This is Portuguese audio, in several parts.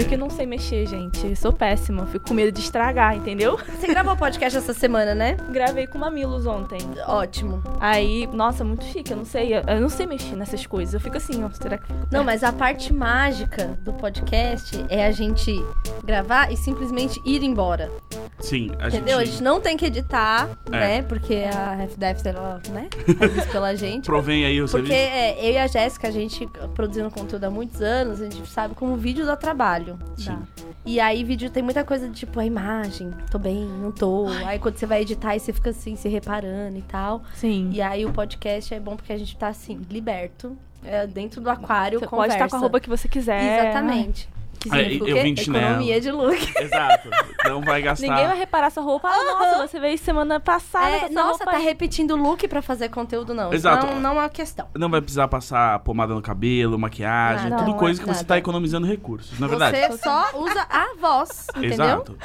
Eu que não sei mexer, gente. Sou péssima. Fico com medo de estragar, entendeu? Você gravou podcast essa semana, né? Gravei com Mamilos ontem. Ótimo. Aí, nossa, muito chique. Eu não sei. Eu, eu não sei mexer nessas coisas. Eu fico assim, ó. Será que. Não, mas a parte mágica do podcast é a gente gravar e simplesmente ir embora. Sim, a Entendeu? A gente gente não tem que editar, É. né? Porque a FDF, ela, né? Faz isso pela gente. provém aí o Porque serviço. é, eu e a Jéssica, a gente produzindo conteúdo há muitos anos, a gente sabe como o vídeo dá trabalho. Sim. E aí, vídeo tem muita coisa de tipo, a imagem, tô bem, não tô. Aí quando você vai editar, aí você fica assim, se reparando e tal. Sim. E aí o podcast é bom porque a gente tá assim, liberto, é, dentro do aquário, Você conversa. pode estar com a roupa que você quiser. Exatamente. Que significa eu vim de chinelo. Economia de look. Exato. Não vai gastar. Ninguém vai reparar essa roupa. Ah, nossa, você veio semana passada É, com essa nossa, roupa tá aí. repetindo look pra fazer conteúdo, não. Exato. Não, não é uma questão. Não vai precisar passar pomada no cabelo, maquiagem, Nada. tudo Não, coisa é que você nada. tá economizando recursos, na verdade. Você só usa a voz, entendeu? Exato.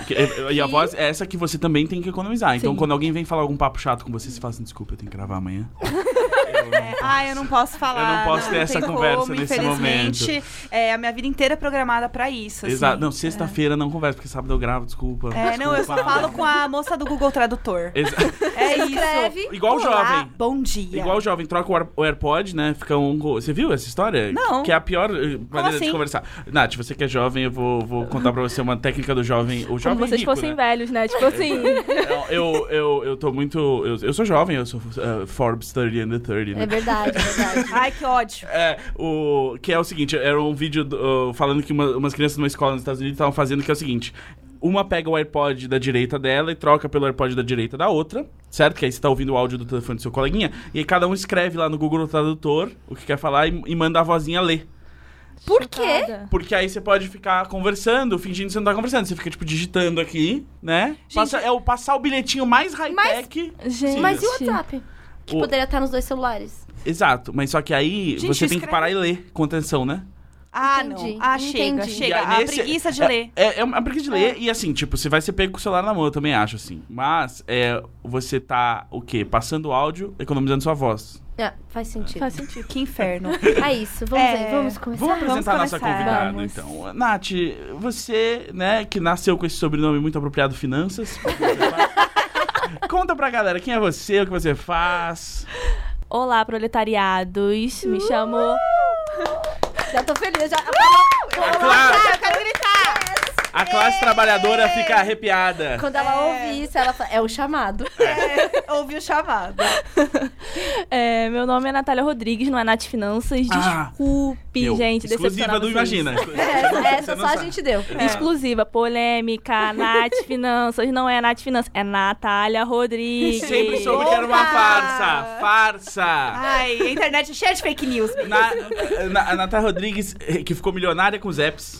E a voz é essa que você também tem que economizar. Então, Sim. quando alguém vem falar algum papo chato com você, você fala assim, desculpa, eu tenho que gravar amanhã. Eu não Ah, eu não posso falar. Eu não posso ter essa tem conversa como, nesse infelizmente. É, a minha vida inteira é programada pra isso. assim. Exato. Não, sexta-feira não conversa, porque sábado eu gravo, desculpa. É, não, eu só Desculpa. falo com a moça do Google Tradutor. Exa- É isso. Escreve. Igual Olá, jovem. Bom dia. Igual o jovem, troca o Air- o AirPod, né? Fica um. Você viu essa história? Não. Que é a pior eh, maneira de assim? conversar. Nath, você que é jovem, eu vou, vou contar pra você uma técnica do jovem. O Como jovem vocês rico, fossem né? velhos, né? Tipo assim. Eu, eu, eu tô muito. Eu, eu sou jovem, eu sou eh, Forbes 30 and the 30, né? É verdade, é verdade. Ai, que ódio. É, o, que é o seguinte, era um vídeo do- uh, falando que uma- umas crianças numa escola nos Estados Unidos estavam fazendo que é o seguinte. Uma pega o AirPod da direita dela e troca pelo AirPod da direita da outra, certo? Que aí você tá ouvindo o áudio do telefone do seu coleguinha, e aí cada um escreve lá no Google Tradutor o que quer falar e, e manda a vozinha ler. Por quê? Porque aí você pode ficar conversando, fingindo que você não tá conversando. Você fica, tipo, digitando aqui, né? Passa- é o passar o bilhetinho mais high-tech. Gente. Mas e o WhatsApp? Que O- poderia estar nos dois celulares. Exato, mas só que aí Gente, você tem que escreve. parar e ler com atenção, né? Ah, Entendi, não. Ah, chega, entendi. Chega. aí A nesse- preguiça de é, ler. É, é uma preguiça de ler e assim, tipo, você vai ser pego com o celular na mão, eu também acho, assim. Mas é, você tá, o quê? Passando áudio, economizando sua voz. Ah, faz sentido. Faz sentido. Que inferno. É isso, vamos É, aí, vamos começar. Vamos apresentar a nossa convidada, Vamos. então. Nath, você, né, que nasceu com esse sobrenome muito apropriado, Finanças. Conta pra galera quem é você, o que você faz. Olá, proletariados. Me chamo. Já tô feliz, já. A classe, eu quero gritar! A classe trabalhadora fica arrepiada. Quando ela ouvir isso, ela fala, é o chamado. É, ouvi o chamado. É, meu nome é Natália Rodrigues, não é Nath Finanças. Ah, Desculpe, Eu, gente. exclusiva do. Imagina. Essa, Você essa só a gente deu. Exclusiva, polêmica, Nath Finanças, não é Nath Finanças, é Natália Rodrigues. Sempre soube que era uma Opa! farsa. Farsa. Ai, a internet é cheia de fake news. Na, na, a Natália Rodrigues, eh, que ficou milionária com os apps.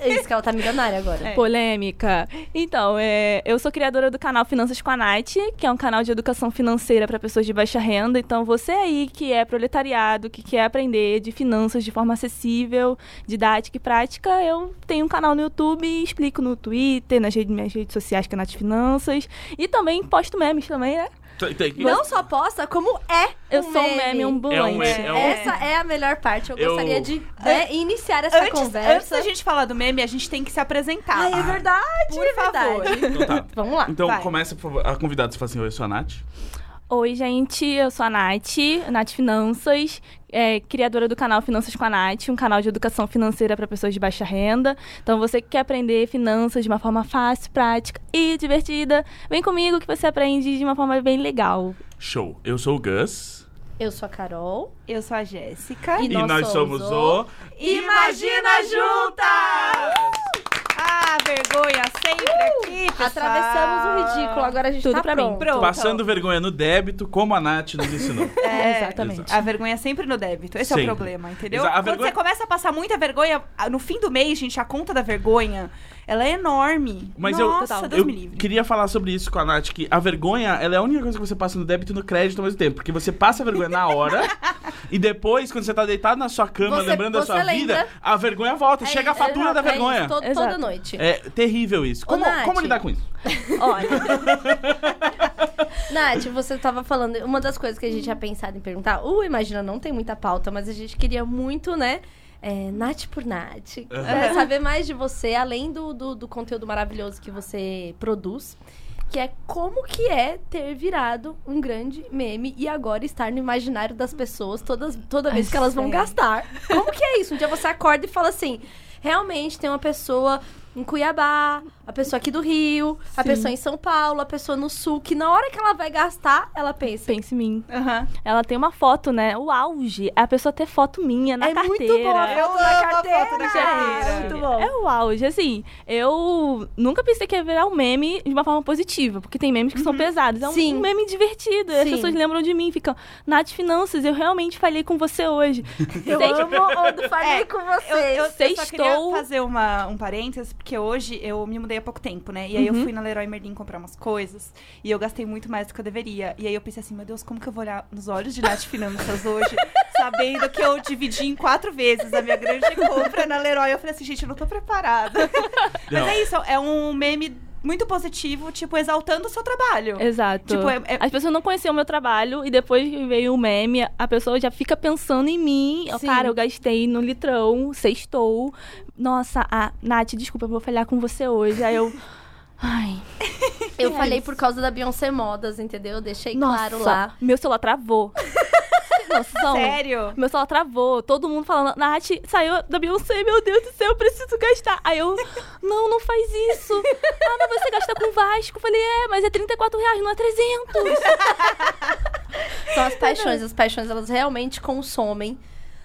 É isso que ela tá milionária agora. É. Polêmica. Então, é, eu sou criadora do canal Finanças com a Nath, que é um canal de educação financeira para pessoas de baixa renda. Então, você aí que é proletariado, que quer aprender de finanças de forma acessível, didática e prática, eu tenho um canal no YouTube explico no Twitter, nas redes, minhas redes sociais, que é Nath Finanças. E também posto memes também, né? Tem- tem- Não só posta, como é Eu um sou um meme ambulante. É um meme, é um- Essa é a melhor parte. Eu Eu- gostaria de né, iniciar essa Antes, antes conversa. da gente falar do meme, a gente tem que se apresentar. Ai, é verdade, Por é favor. verdade. Então tá. Vamos lá. Então Vai. começa, por favor. A convidada, você fala assim, oi, eu sou a Nath. Oi, gente, eu sou a Nath, Nath Finanças, é, criadora do canal Finanças com a Nath, um canal de educação financeira para pessoas de baixa renda. Então, você que quer aprender finanças de uma forma fácil, prática e divertida, vem comigo que você aprende de uma forma bem legal. Show. Eu sou o Gus. Eu sou a Carol. Eu sou a Jéssica. E E, nós, nós somos somos o... Imagina Juntas! Ah, vergonha sempre aqui, pessoal. Atravessamos o ridículo, agora a gente Tudo tá pra mim. pronto. Pronto. Passando vergonha no débito, como a Nath nos ensinou. É, Exatamente. A vergonha é sempre no débito. Esse é Sempre. o problema, entendeu? Exa- a Quando vergonha- você começa a passar muita vergonha, a- no fim do mês, gente, a conta da vergonha, ela é enorme. Mas eu- Nossa, Deus eu me livre. queria falar sobre isso com a Nath, que a vergonha, ela é a única coisa que você passa no débito e no crédito ao mesmo tempo. Porque você passa a vergonha na hora E depois, quando você tá deitado na sua cama, Você- lembrando da sua lembra? vida, a vergonha volta. É Chega a isso, fatura exato, da é isso, vergonha. to- toda noite. É terrível isso. Como, Nath. como lidar com isso? Olha, Nath, você tava falando, uma das coisas que a gente tinha pensado em perguntar, o Imagina não tem muita pauta, mas a gente queria muito, né? É, Nath por Nath. né, saber mais de você, além do, do, do conteúdo maravilhoso que você produz. Que é como que é ter virado um grande meme e agora estar no imaginário das pessoas todas, toda vez Ai, que elas vão sério. gastar. Como que é isso? Um dia você acorda e fala assim: realmente tem uma pessoa em Cuiabá, a pessoa aqui do Rio, a Sim. pessoa em São Paulo, a pessoa no sul, que na hora que ela vai gastar, ela pensa. pense em mim. Aham. Ela tem uma foto, né? O auge é a pessoa ter foto minha na é carteira. muito bom a Eu foto amo da a carteira. foto da gente. carteira. É muito bom. É o auge, assim, eu nunca pensei que ia virar um meme de uma forma positiva, porque tem memes que são pesados. É um, Sim. um meme divertido, e as Sim. pessoas lembram de mim, ficam, Nath Finanças, eu realmente falei com você hoje. Eu Sei- amo onde falei É, com Eu, você. eu, eu só queria Sextou. fazer uma, um parênteses, porque hoje eu me mudei há pouco tempo, né? E aí eu fui na Leroy Merlin comprar umas coisas. E eu gastei muito mais do que eu deveria. E aí eu pensei assim, meu Deus, como que eu vou olhar nos olhos de Nath Finanças hoje, sabendo que eu dividi em quatro vezes a minha grande compra na Leroy. Eu falei assim, gente, eu não tô preparada. Mas Não. é isso, é um meme muito positivo, tipo, exaltando o seu trabalho. Exato. Tipo, é- é- As pessoas não conheciam o meu trabalho e depois que veio o meme, a pessoa já fica pensando em mim. Sim. Cara, eu gastei no litrão, sextou. Nossa, a Nath, desculpa, eu vou falhar com você hoje. Aí eu. Ai, Eu É falei isso. por causa da Beyoncé Modas, entendeu? Eu deixei nossa, claro lá. meu celular travou. Noção? Sério? Meu celular travou, todo mundo falando, Nath, saiu da Beyoncé, meu Deus do céu, eu preciso gastar. Aí eu, não, não faz isso. Ah, mas você gasta com Vasco. Eu falei, é, mas é 34 reais, não é 300. São as paixões. As paixões, elas realmente consomem,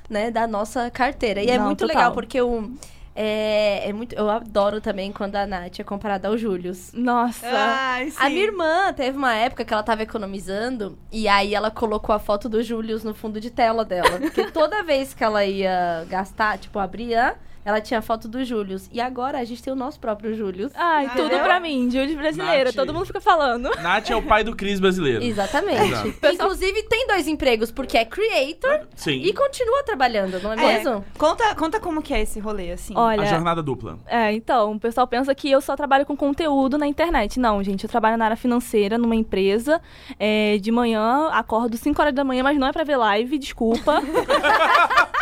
né, da nossa carteira. E é Não, muito total. legal, porque o... É, é muito, eu adoro também quando a Nath é comparada ao Július. Nossa. Ai, sim. A minha irmã teve uma época que ela tava economizando e aí ela colocou a foto do Július no fundo de tela dela. Porque toda vez que ela ia gastar, tipo, abria, ela tinha foto do Július. E agora a gente tem o nosso próprio Július. Ai, Entendeu? tudo pra mim, Júlio brasileira, Nath. todo mundo fica falando. Nath é o pai do Cris brasileiro. Exatamente. Exato. Inclusive, tem dois empregos, porque é creator Sim. e continua trabalhando, não é, É, mesmo? conta, conta como que é esse rolê, assim. Olha, A jornada dupla. É, então, o pessoal pensa que eu só trabalho com conteúdo na internet. Não, gente, eu trabalho na área financeira, numa empresa. É, de manhã, acordo 5 horas da manhã, mas não é pra ver live, desculpa.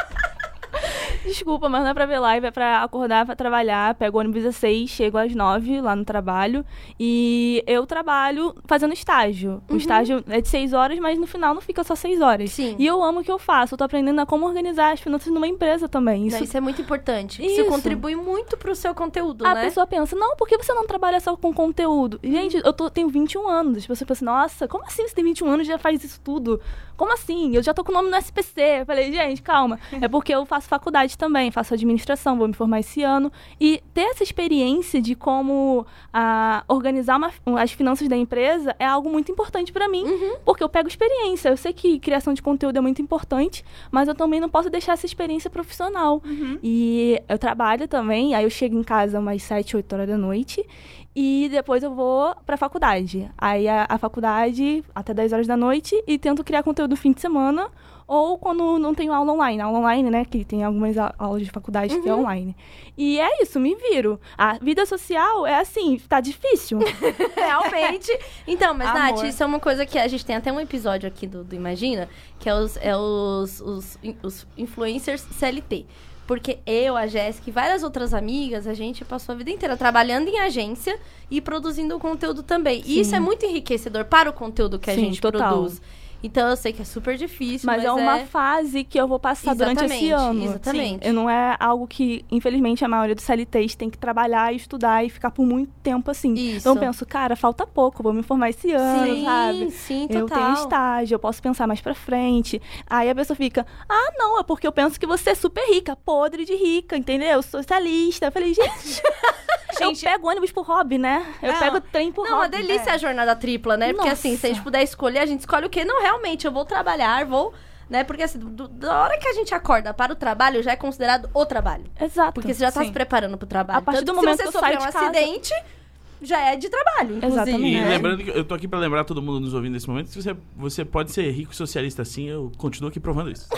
Desculpa, mas não é pra ver live, é pra acordar pra trabalhar. Pego o ônibus às 6, chego às 9 lá no trabalho. E eu trabalho fazendo estágio. O estágio é de 6 horas, mas no final não fica só 6 horas. Sim. E eu amo o que eu faço. Eu tô aprendendo a como organizar as finanças numa empresa também. Isso, Isso isso é muito importante. Isso, Isso. contribui muito pro seu conteúdo, a né? pessoa pensa, não, por que você não trabalha só com conteúdo? Gente, eu tô- tenho 21 anos. As pessoas pensam, nossa, como assim você tem 21 anos e já faz isso tudo? Como assim? Eu já tô com o nome no SPC. Eu falei, gente, calma. É porque eu faço faculdade também, faço administração, vou me formar esse ano. E ter essa experiência de como ah, organizar uma- as finanças da empresa é algo muito importante pra mim. Porque eu pego experiência. Eu sei que criação de conteúdo é muito importante, mas eu também não posso deixar essa experiência profissional. E eu trabalho também, aí eu chego em casa umas 7, 8 horas da noite. E depois eu vou pra faculdade. Aí a, a faculdade até 10 horas da noite e tento criar conteúdo no fim de semana ou quando não tenho aula online. Aula online, né? Que tem algumas aulas de faculdade que é online. E é isso, me viro. A vida social é assim, tá difícil. Realmente. Então, mas, Amor. Nath, isso é uma coisa que a gente tem até um episódio aqui do, do Imagina, que é os, é os, os, os influencers CLT. Porque eu, a Jéssica e várias outras amigas, a gente passou a vida inteira trabalhando em agência e produzindo conteúdo também. E Sim. isso é muito enriquecedor para o conteúdo que a Sim, gente total. produz. Então eu sei que é super difícil, Mas, mas, é uma é... fase que eu vou passar durante esse Exatamente, ano. exatamente. Eu não é algo que, infelizmente, a maioria dos CLTs tem que trabalhar, estudar e ficar por muito tempo assim. Isso. Então eu penso, cara, falta pouco, vou me formar esse ano, Sim, sabe? sim, Eu total. tenho estágio, eu posso pensar mais pra frente. Aí a pessoa fica, ah, não, é porque eu penso que você é super rica, podre de rica, entendeu? Socialista. Eu falei, gente, Gente, eu pego ônibus por hobby, né? Eu Não, pego trem por Não, uma hobby. delícia a jornada tripla, né? Porque assim, se a gente Nossa. puder escolher, a gente escolhe o quê? Não, realmente, eu vou trabalhar, vou. Né? Porque assim, do- da hora que a gente acorda para o trabalho, já é considerado o trabalho. Exato. Porque você já tá Sim. se preparando pro trabalho. A partir Tanto do que momento se que você eu saio sofrer um casa- acidente, já é de trabalho, inclusive. Exatamente. E né? lembrando que eu tô aqui pra lembrar todo mundo nos ouvindo nesse momento, que você, você pode ser rico e socialista assim, eu continuo aqui provando isso.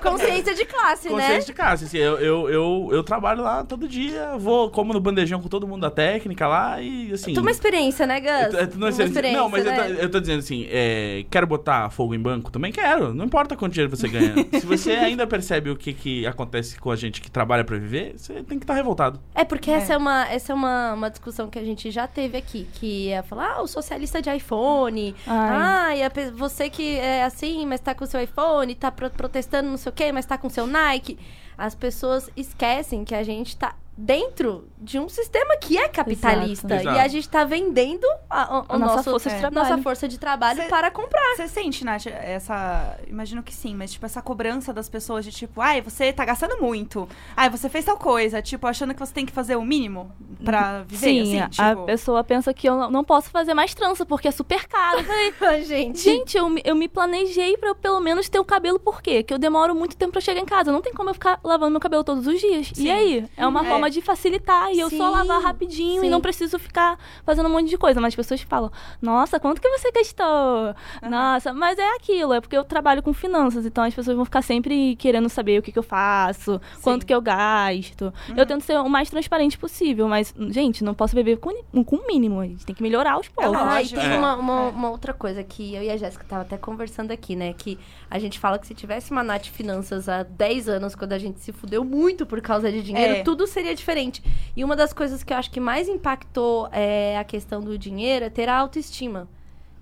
Consciência de classe, né? Consciência de casa, assim, eu, eu, eu, eu trabalho lá todo dia, vou, como no bandejão com todo mundo da técnica lá e assim... Tu uma experiência, né, Gus? Eu eu tô- não, Uma sei- experiência, não, mas eu, tô, né? eu tô dizendo assim, é, quero botar fogo em banco? Também quero. Não importa quanto dinheiro você ganha. Se você ainda percebe o que, que acontece com a gente que trabalha pra viver, você tem que estar revoltado. É porque essa é, uma, essa é uma, uma discussão que a gente já teve aqui, que é falar, ah, o socialista de iPhone, Ai. ah, e a você que é assim, mas tá com seu iPhone, tá pro- protestando não sei o quê, mas tá com seu Nike. As pessoas esquecem que a gente tá dentro de um sistema que é capitalista. Exato. E a gente tá vendendo a, a- A nossa nosso- força de é, trabalho. nossa força de trabalho Cê- para comprar. Você sente, Nath, essa. Imagino que sim, mas tipo, essa cobrança das pessoas de tipo, ai, você tá gastando muito. Ai, você fez tal coisa. Tipo, achando que você tem que fazer o mínimo pra viver. Sim, assim, a tipo... pessoa pensa que eu não- posso fazer mais trança porque é super caro. Gente. Gente, eu, me- eu me planejei pra eu pelo menos ter o cabelo, por quê? Que eu demoro muito tempo pra chegar em casa. Não tem como eu ficar lavando meu cabelo todos os dias. Sim. E aí? É uma É. forma de facilitar. E eu só Sim. lavar rapidinho Sim. e não preciso ficar fazendo um monte de coisa. Mas as pessoas falam, nossa, quanto que você gastou? Nossa, mas é aquilo, é porque eu trabalho com finanças. Então as pessoas vão ficar sempre querendo saber o que, que eu faço, quanto que eu gasto. Eu tento ser o mais transparente possível. Mas, gente, não posso beber com, com o mínimo. A gente tem que melhorar aos poucos. lógico. Ah, e tem É. uma, uma, uma outra coisa que eu e a Jéssica tava até conversando aqui, né? Que a gente fala que se tivesse uma Nath Finanças há 10 anos, quando a gente se fudeu muito por causa de dinheiro, É. tudo seria diferente. E uma das coisas que eu acho que mais impactou é, a questão do dinheiro é ter a autoestima.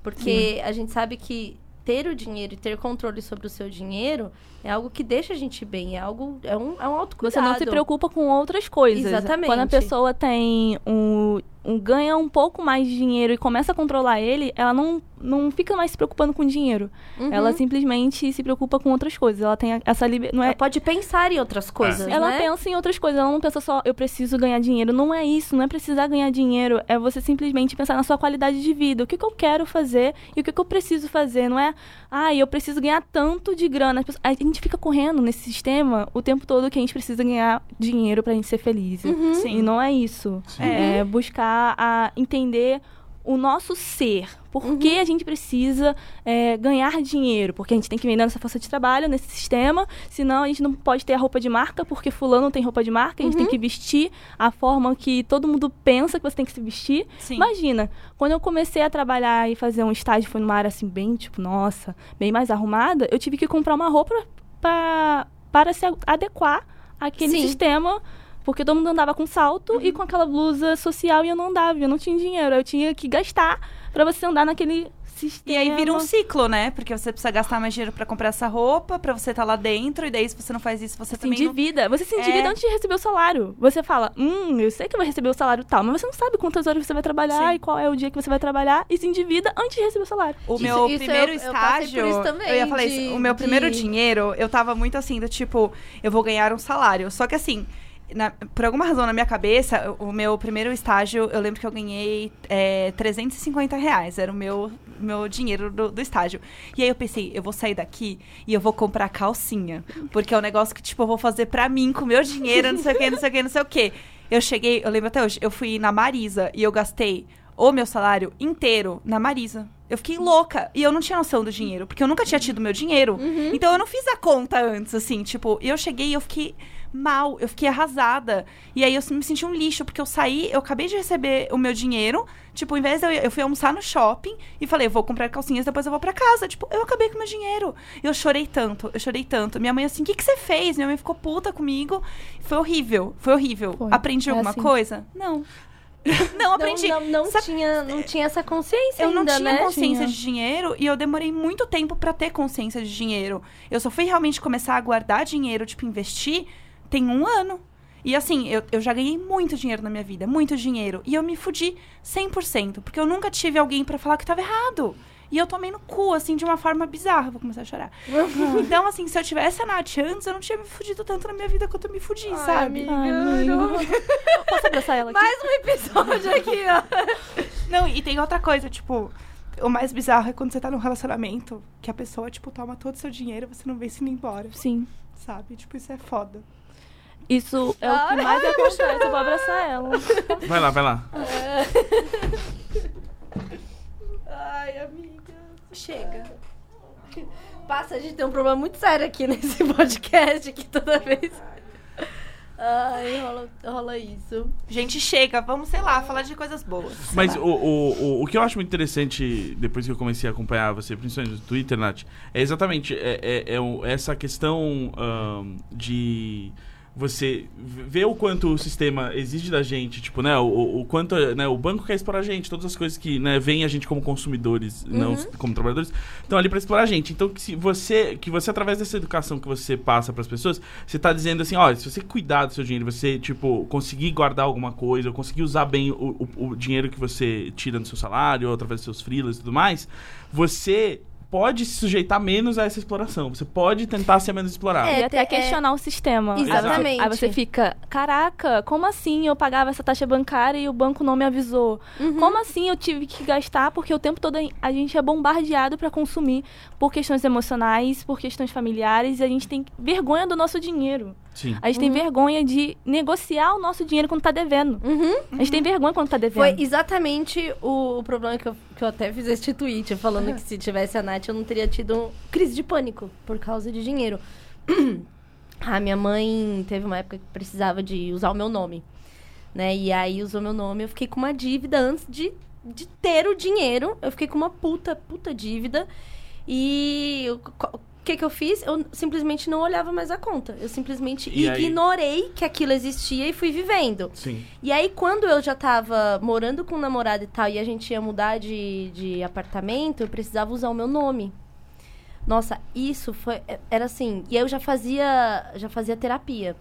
Porque a gente sabe que ter o dinheiro e ter controle sobre o seu dinheiro é algo que deixa a gente bem, é algo é um, é um autocuidado. Você não se preocupa com outras coisas. Exatamente. Quando a pessoa tem um- ganha um pouco mais de dinheiro e começa a controlar ele, ela não, não fica mais se preocupando com dinheiro. Uhum. Ela simplesmente se preocupa com outras coisas. Ela tem essa liberdade. Não Ela é, pode pensar em outras coisas, ela né? pensa em outras coisas, ela não pensa só, eu preciso ganhar dinheiro. Não é isso, não é precisar ganhar dinheiro. É você simplesmente pensar na sua qualidade de vida. O que, que eu quero fazer e o que, que eu preciso fazer. Não é, ah, eu preciso ganhar tanto de grana. A gente fica correndo nesse sistema o tempo todo que a gente precisa ganhar dinheiro pra gente ser feliz. Uhum. E não é isso. É buscar a entender o nosso ser. Por Uhum. que a gente precisa é, ganhar dinheiro? Porque a gente tem que vender nossa força de trabalho nesse sistema, senão a gente não pode ter a roupa de marca, porque fulano tem roupa de marca, a gente tem Uhum. que vestir a forma que todo mundo pensa que você tem que se vestir. Sim. Imagina, quando eu comecei a trabalhar e fazer um estágio, foi numa área assim, bem, tipo, nossa, bem mais arrumada, eu tive que comprar uma roupa pra, para se adequar àquele Sim. sistema. Porque todo mundo andava com salto e com aquela blusa social e eu não andava, eu não tinha dinheiro. Eu tinha que gastar pra você andar naquele sistema. E aí vira um ciclo, né? Porque você precisa gastar mais dinheiro pra comprar essa roupa, pra você estar lá dentro, e daí se você não faz isso, você se também não... endivida. Você se endivida É. antes de receber o salário. Você fala, hum, eu sei que eu vou receber o salário tal, mas você não sabe quantas horas você vai trabalhar Sim. e qual é o dia que você vai trabalhar e se endivida antes de receber o salário. O Isso- meu isso primeiro eu- eu estágio. por isso também, eu ia falar de- isso. O meu primeiro de- dinheiro, eu tava muito assim, do tipo, eu vou ganhar um salário. Só que assim. Na- por alguma razão na minha cabeça, o o meu primeiro estágio, eu lembro que eu ganhei é, 350 reais. Era o meu, meu dinheiro do, do estágio. E aí eu pensei, eu vou sair daqui e eu vou comprar calcinha. Porque é um negócio que, tipo, eu vou fazer pra mim, com meu dinheiro, não sei o que, não sei o que, não sei o que. Eu cheguei, eu lembro até hoje, eu fui na Marisa e eu gastei o meu salário inteiro na Marisa. Eu fiquei louca. E eu não tinha noção do dinheiro, porque eu nunca tinha tido meu dinheiro. Então eu não fiz a conta antes, assim, tipo, e eu cheguei e eu fiquei mal, eu fiquei arrasada. E aí eu me senti um lixo, porque eu saí, eu acabei de receber o meu dinheiro. Tipo, ao invés de eu, eu fui almoçar no shopping e falei, eu vou comprar calcinhas, depois eu vou pra casa. Tipo, eu acabei com o meu dinheiro. Eu chorei tanto, eu chorei tanto. Minha mãe assim, o que, que você fez? Minha mãe ficou puta comigo. Foi horrível, foi horrível. Foi. Aprendi É alguma assim. coisa? Não. Não, aprendi. Não, não, não Sabe- tinha, não tinha essa consciência Eu não ainda, tinha né? consciência Tinha. de dinheiro e eu demorei muito tempo pra ter consciência de dinheiro. Eu só fui realmente começar a guardar dinheiro, tipo, investir, tem um ano. E assim, eu, eu já ganhei muito dinheiro na minha vida, muito dinheiro. E eu me fudi 100%, porque eu nunca tive alguém pra falar que tava errado. E eu tomei no cu, assim, de uma forma bizarra. Vou começar a chorar. então, assim, se eu tivesse a Nath antes, eu não tinha me fudido tanto na minha vida quanto eu me fudi, sabe? Ai, amigo. Posso abraçar ela aqui? Mais um episódio aqui, ó. Não, e tem outra coisa, tipo, o mais bizarro é quando você tá num relacionamento que a pessoa, tipo, toma todo o seu dinheiro e você não vê se indo embora, Sim. sabe? Tipo, isso é foda. Isso é o que mais acontece, eu vou abraçar ela. Vai lá, vai lá. Ai, amiga. Chega. Passa, a gente tem um problema muito sério aqui nesse podcast, que toda vez... Ai, rola, rola isso. Gente, chega, vamos, sei lá, falar de coisas boas. Mas o, o, o, o que eu acho muito interessante, depois que eu comecei a acompanhar você, principalmente no Twitter, Nath, é exatamente é, é, é essa questão ahn, de você ver o quanto o sistema exige da gente, tipo, né, o- o, quanto, né, o banco quer explorar a gente, todas as coisas que, né, veem a gente como consumidores, não como trabalhadores, estão ali para explorar a gente. Então, que se você, que você através dessa educação que você passa para as pessoas, você tá dizendo assim, olha, se você cuidar do seu dinheiro, você, tipo, conseguir guardar alguma coisa, ou conseguir usar bem o, o, o dinheiro que você tira do seu salário, ou através dos seus freelas e tudo mais, você pode se sujeitar menos a essa exploração. Você pode tentar ser menos explorado. É, e até é- questionar o sistema. Exatamente. Aí você fica, caraca, como assim eu pagava essa taxa bancária e o banco não me avisou? Como assim eu tive que gastar? Porque o tempo todo a gente é bombardeado para consumir por questões emocionais, por questões familiares, e a gente tem vergonha do nosso dinheiro. Sim. A gente tem vergonha de negociar o nosso dinheiro quando tá devendo. Uhum. A gente tem vergonha quando tá devendo. Foi exatamente o, o problema que eu, que eu até fiz este tweet, falando que se tivesse a Nath, eu não teria tido um crise de pânico por causa de dinheiro. a minha mãe teve uma época que precisava de usar o meu nome, né? E aí usou meu nome, eu fiquei com uma dívida antes de, de ter o dinheiro. Eu fiquei com uma puta, puta dívida. E que que eu fiz? Eu simplesmente não olhava mais a conta. Eu simplesmente E aí? ignorei que aquilo existia e fui vivendo. Sim. E aí, quando eu já tava morando com um namorado e tal, e a gente ia mudar de, de apartamento, eu precisava usar o meu nome. Nossa, isso foi. Era assim. E aí eu já fazia, já fazia terapia.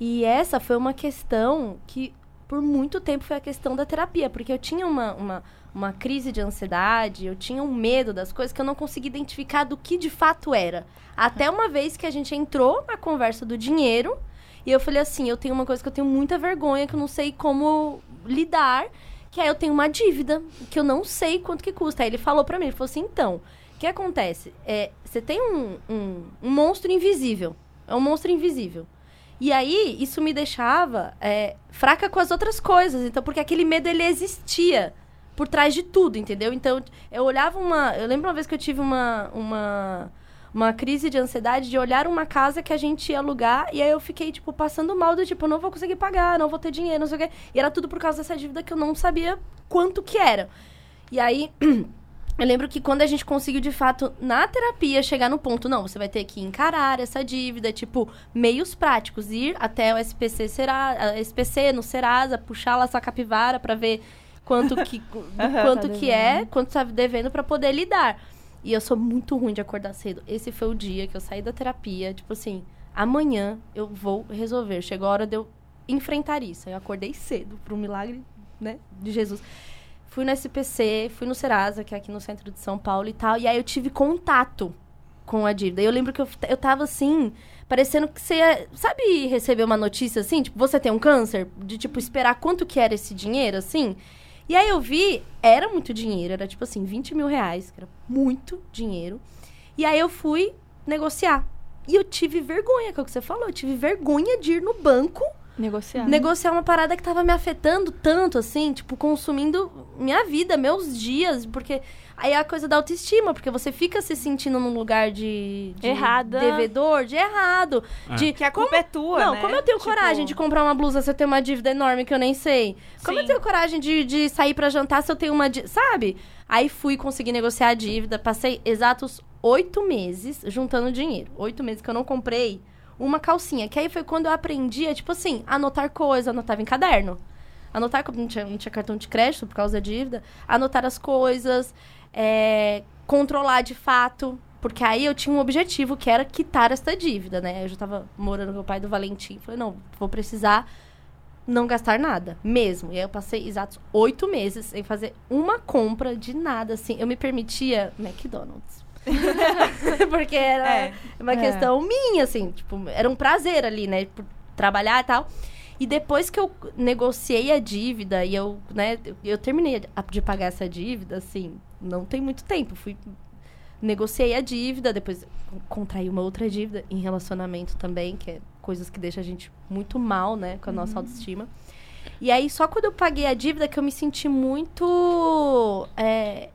E essa foi uma questão que, por muito tempo, foi a questão da terapia. Porque eu tinha uma, uma, uma crise de ansiedade, eu tinha um medo das coisas que eu não conseguia identificar do que de fato era. Até uma vez que a gente entrou na conversa do dinheiro. E eu falei assim, eu tenho uma coisa que eu tenho muita vergonha, que eu não sei como lidar, que é eu tenho uma dívida, que eu não sei quanto que custa. Aí ele falou pra mim, ele falou assim, então, o que acontece? É, você tem um, um, um monstro invisível. É um monstro invisível. E aí, isso me deixava é, fraca com as outras coisas. Então, porque aquele medo, ele existia por trás de tudo, entendeu? Então, eu olhava uma... Eu lembro uma vez que eu tive uma... uma uma crise de ansiedade de olhar uma casa que a gente ia alugar e aí eu fiquei, tipo, passando mal do tipo, não vou conseguir pagar, não vou ter dinheiro, não sei o quê. E era tudo por causa dessa dívida que eu não sabia quanto que era. E aí, eu lembro que quando a gente conseguiu, de fato, na terapia, chegar no ponto, não, você vai ter que encarar essa dívida, tipo, meios práticos, ir até o SPC, Serasa, SPC no Serasa, puxar lá essa capivara pra ver quanto que, Aham, quanto tá que é, quanto tá devendo pra poder lidar. E eu sou muito ruim de acordar cedo. Esse foi o dia que eu saí da terapia, tipo assim, amanhã eu vou resolver. Chegou a hora de eu enfrentar isso. Eu acordei cedo, por um milagre, né, de Jesus. Fui no SPC, fui no Serasa, que é aqui no centro de São Paulo e tal. E aí eu tive contato com a dívida. Eu lembro que eu, eu tava assim, parecendo que você sabe, receber uma notícia assim, tipo, você tem um câncer, de tipo esperar quanto que era esse dinheiro, assim. E aí eu vi, era muito dinheiro, era tipo assim, 20 mil reais, que era muito dinheiro. E aí eu fui negociar. E eu tive vergonha, que é o que você falou, eu tive vergonha de ir no banco Negociar. negociar uma parada que tava me afetando tanto, assim, tipo, consumindo minha vida, meus dias, porque aí é a coisa da autoestima, porque você fica se sentindo num lugar de, de Errada. devedor, de errado, É. de Que a culpa é tua, não, né? como eu tenho Tipo, coragem de comprar uma blusa se eu tenho uma dívida enorme que eu nem sei? Como eu Sim. tenho coragem de, de sair pra jantar se eu tenho uma dívida, sabe? Aí fui conseguir negociar a dívida, passei exatos oito meses juntando dinheiro. Oito meses que eu não comprei uma calcinha. Que aí foi quando eu aprendi tipo assim, anotar coisas, anotava em caderno. Anotar, não tinha, não tinha cartão de crédito por causa da dívida. Anotar as coisas, é, controlar de fato. Porque aí eu tinha um objetivo, que era quitar essa dívida, né? Eu já tava morando com o pai do Valentim. Falei, não, vou precisar não gastar nada, mesmo. E aí eu passei exatos oito meses sem fazer uma compra de nada, assim. Eu me permitia McDonald's. Porque era É. uma É. questão minha, assim. Tipo, era um prazer ali, né? Por trabalhar e tal. E depois que eu negociei a dívida e eu, né, eu- terminei de pagar essa dívida, assim, não tem muito tempo. Fui negociei a dívida, depois contraí uma outra dívida em relacionamento também, que é coisas que deixam a gente muito mal, né, com a nossa autoestima. E aí, só quando eu paguei a dívida que eu me senti muito é,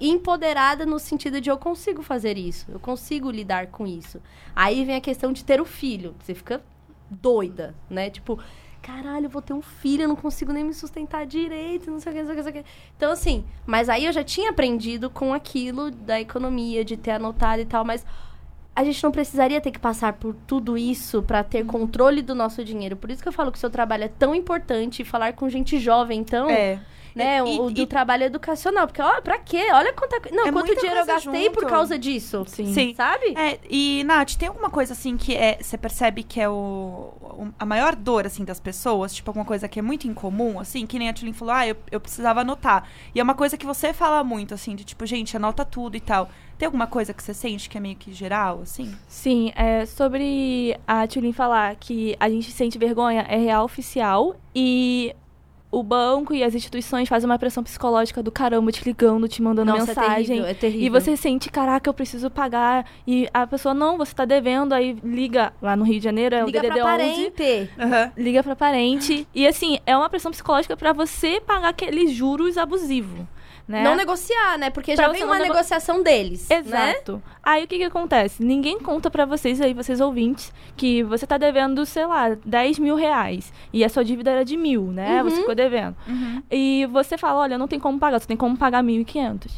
empoderada no sentido de eu consigo fazer isso, eu consigo lidar com isso. Aí vem a questão de ter o filho. Você fica doida, né? Tipo, caralho, eu vou ter um filho, eu não consigo nem me sustentar direito, não sei o que, não sei o que, não sei o que. Então, assim, mas aí eu já tinha aprendido com aquilo da economia, de ter anotado e tal, mas a gente não precisaria ter que passar por tudo isso para ter controle do nosso dinheiro. Por isso que eu falo que o seu trabalho é tão importante e falar com gente jovem, então, É. né, E- o, o do e- trabalho educacional, porque ó, pra quê? Olha quanta, não, É quanto dinheiro eu gastei por junto. causa disso. Sim. Sim. Sabe? É, e, Nath, tem alguma coisa assim que é, você percebe que é o, o- a maior dor, assim, das pessoas? Tipo, alguma coisa que é muito incomum, assim? Que nem a Tulin falou, ah, eu, eu precisava anotar. E é uma coisa que você fala muito, assim, de tipo, gente, anota tudo e tal. Tem alguma coisa que você sente que é meio que geral, assim? Sim, é, sobre a Tulin falar que a gente sente vergonha, é real oficial. E o banco e as instituições fazem uma pressão psicológica do caramba, te ligando, te mandando Nossa, é mensagem. terrível, é terrível. E você sente, caraca, eu preciso pagar. E a pessoa, não, você tá devendo. Aí liga lá no Rio de Janeiro, é liga o DDD pra 11. parente. Liga pra parente. E assim, é uma pressão psicológica pra você pagar aqueles juros abusivos. Né? Não negociar, né? Porque Pra já vem uma nego- negociação deles, né? Exato. Aí o que que acontece? Ninguém conta pra vocês aí, vocês ouvintes, que você tá devendo, sei lá, 10 mil reais. E a sua dívida era de mil, né? Uhum. Você ficou devendo. E você fala, olha, não tem como pagar, você tem como pagar 1.500.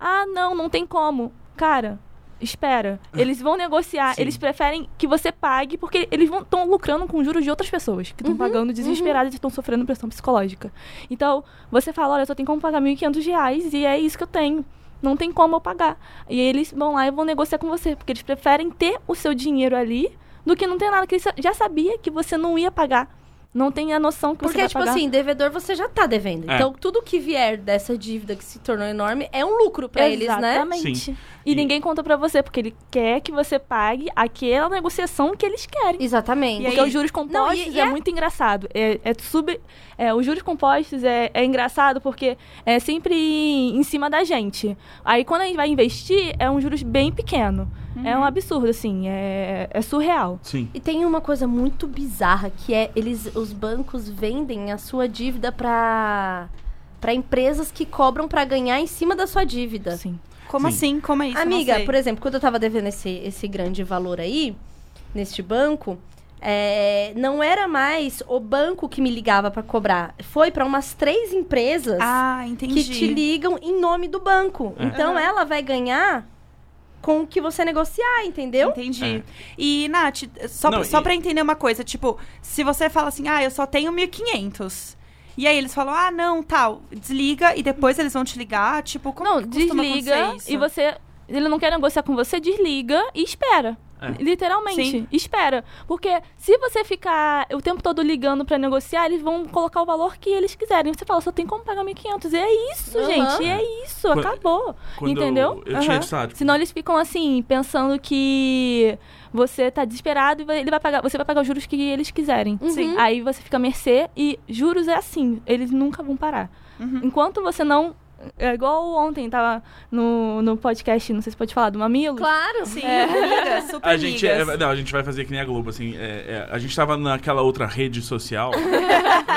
Ah, não, não tem como. Cara, espera. Eles vão negociar, Sim. eles preferem que você pague, porque eles estão lucrando com juros de outras pessoas, que estão Uhum, pagando desesperadas e estão sofrendo pressão psicológica. Então, você fala, olha, só tem como pagar 1.500 reais e é isso que eu tenho. Não tem como eu pagar. E eles vão lá e vão negociar com você, porque eles preferem ter o seu dinheiro ali do que não ter nada, que eles já sabia que você não ia pagar. Não tem a noção que você Porque, vai tipo pagar. assim, devedor você já tá devendo. É. Então, tudo que vier dessa dívida que se tornou enorme é um lucro pra eles, né? Exatamente. E, E- ninguém conta pra você, porque ele quer que você pague aquela negociação que eles querem. Exatamente. Porque os juros compostos Não, e- e é, é- muito engraçado. É, é sub, é, os juros compostos é, é engraçado porque é sempre em cima da gente. Aí quando a gente vai investir, é um juros bem pequeno. É um absurdo, assim. É, é surreal. Sim. E tem uma coisa muito bizarra que é eles, os bancos vendem a sua dívida pra para empresas que cobram pra ganhar em cima da sua dívida. Sim. Como Sim. assim? Como é isso? Amiga, por exemplo, quando eu tava devendo esse, esse grande valor aí, neste banco, é, não era mais o banco que me ligava pra cobrar. Foi pra umas três empresas Ah, entendi. que te ligam em nome do banco. É. Então Aham. ela vai ganhar com o que você negociar, entendeu? Entendi. É. E, Nath, só, Não, só e- pra entender uma coisa, tipo, se você fala assim, ah, eu só tenho 1.500. E aí eles falam, ah, não, tal, desliga e depois eles vão te ligar, tipo, como não, desliga acontecer isso? e você. Ele não quer negociar com você, desliga e espera. É. Literalmente, Sim. espera. Porque se você ficar o tempo todo ligando pra negociar, eles vão colocar o valor que eles quiserem. Você fala, só tem como pagar 1.500. E é isso, Aham. gente. E é isso, Quando- acabou. Quando Entendeu? Eu, eu tinha, Aham. sabe? Senão eles ficam assim, pensando que você tá desesperado e vai- ele vai pagar, você vai pagar os juros que eles quiserem. Uhum. Sim. Aí você fica à mercê e juros é assim, eles nunca vão parar. Uhum. Enquanto você não. É igual ontem, tava no, no podcast, não sei se pode falar, do Mamilo. Claro. Sim, liga, super A gente, é, não, a gente vai fazer que nem a Globo, assim. é, é, a gente tava naquela outra rede social,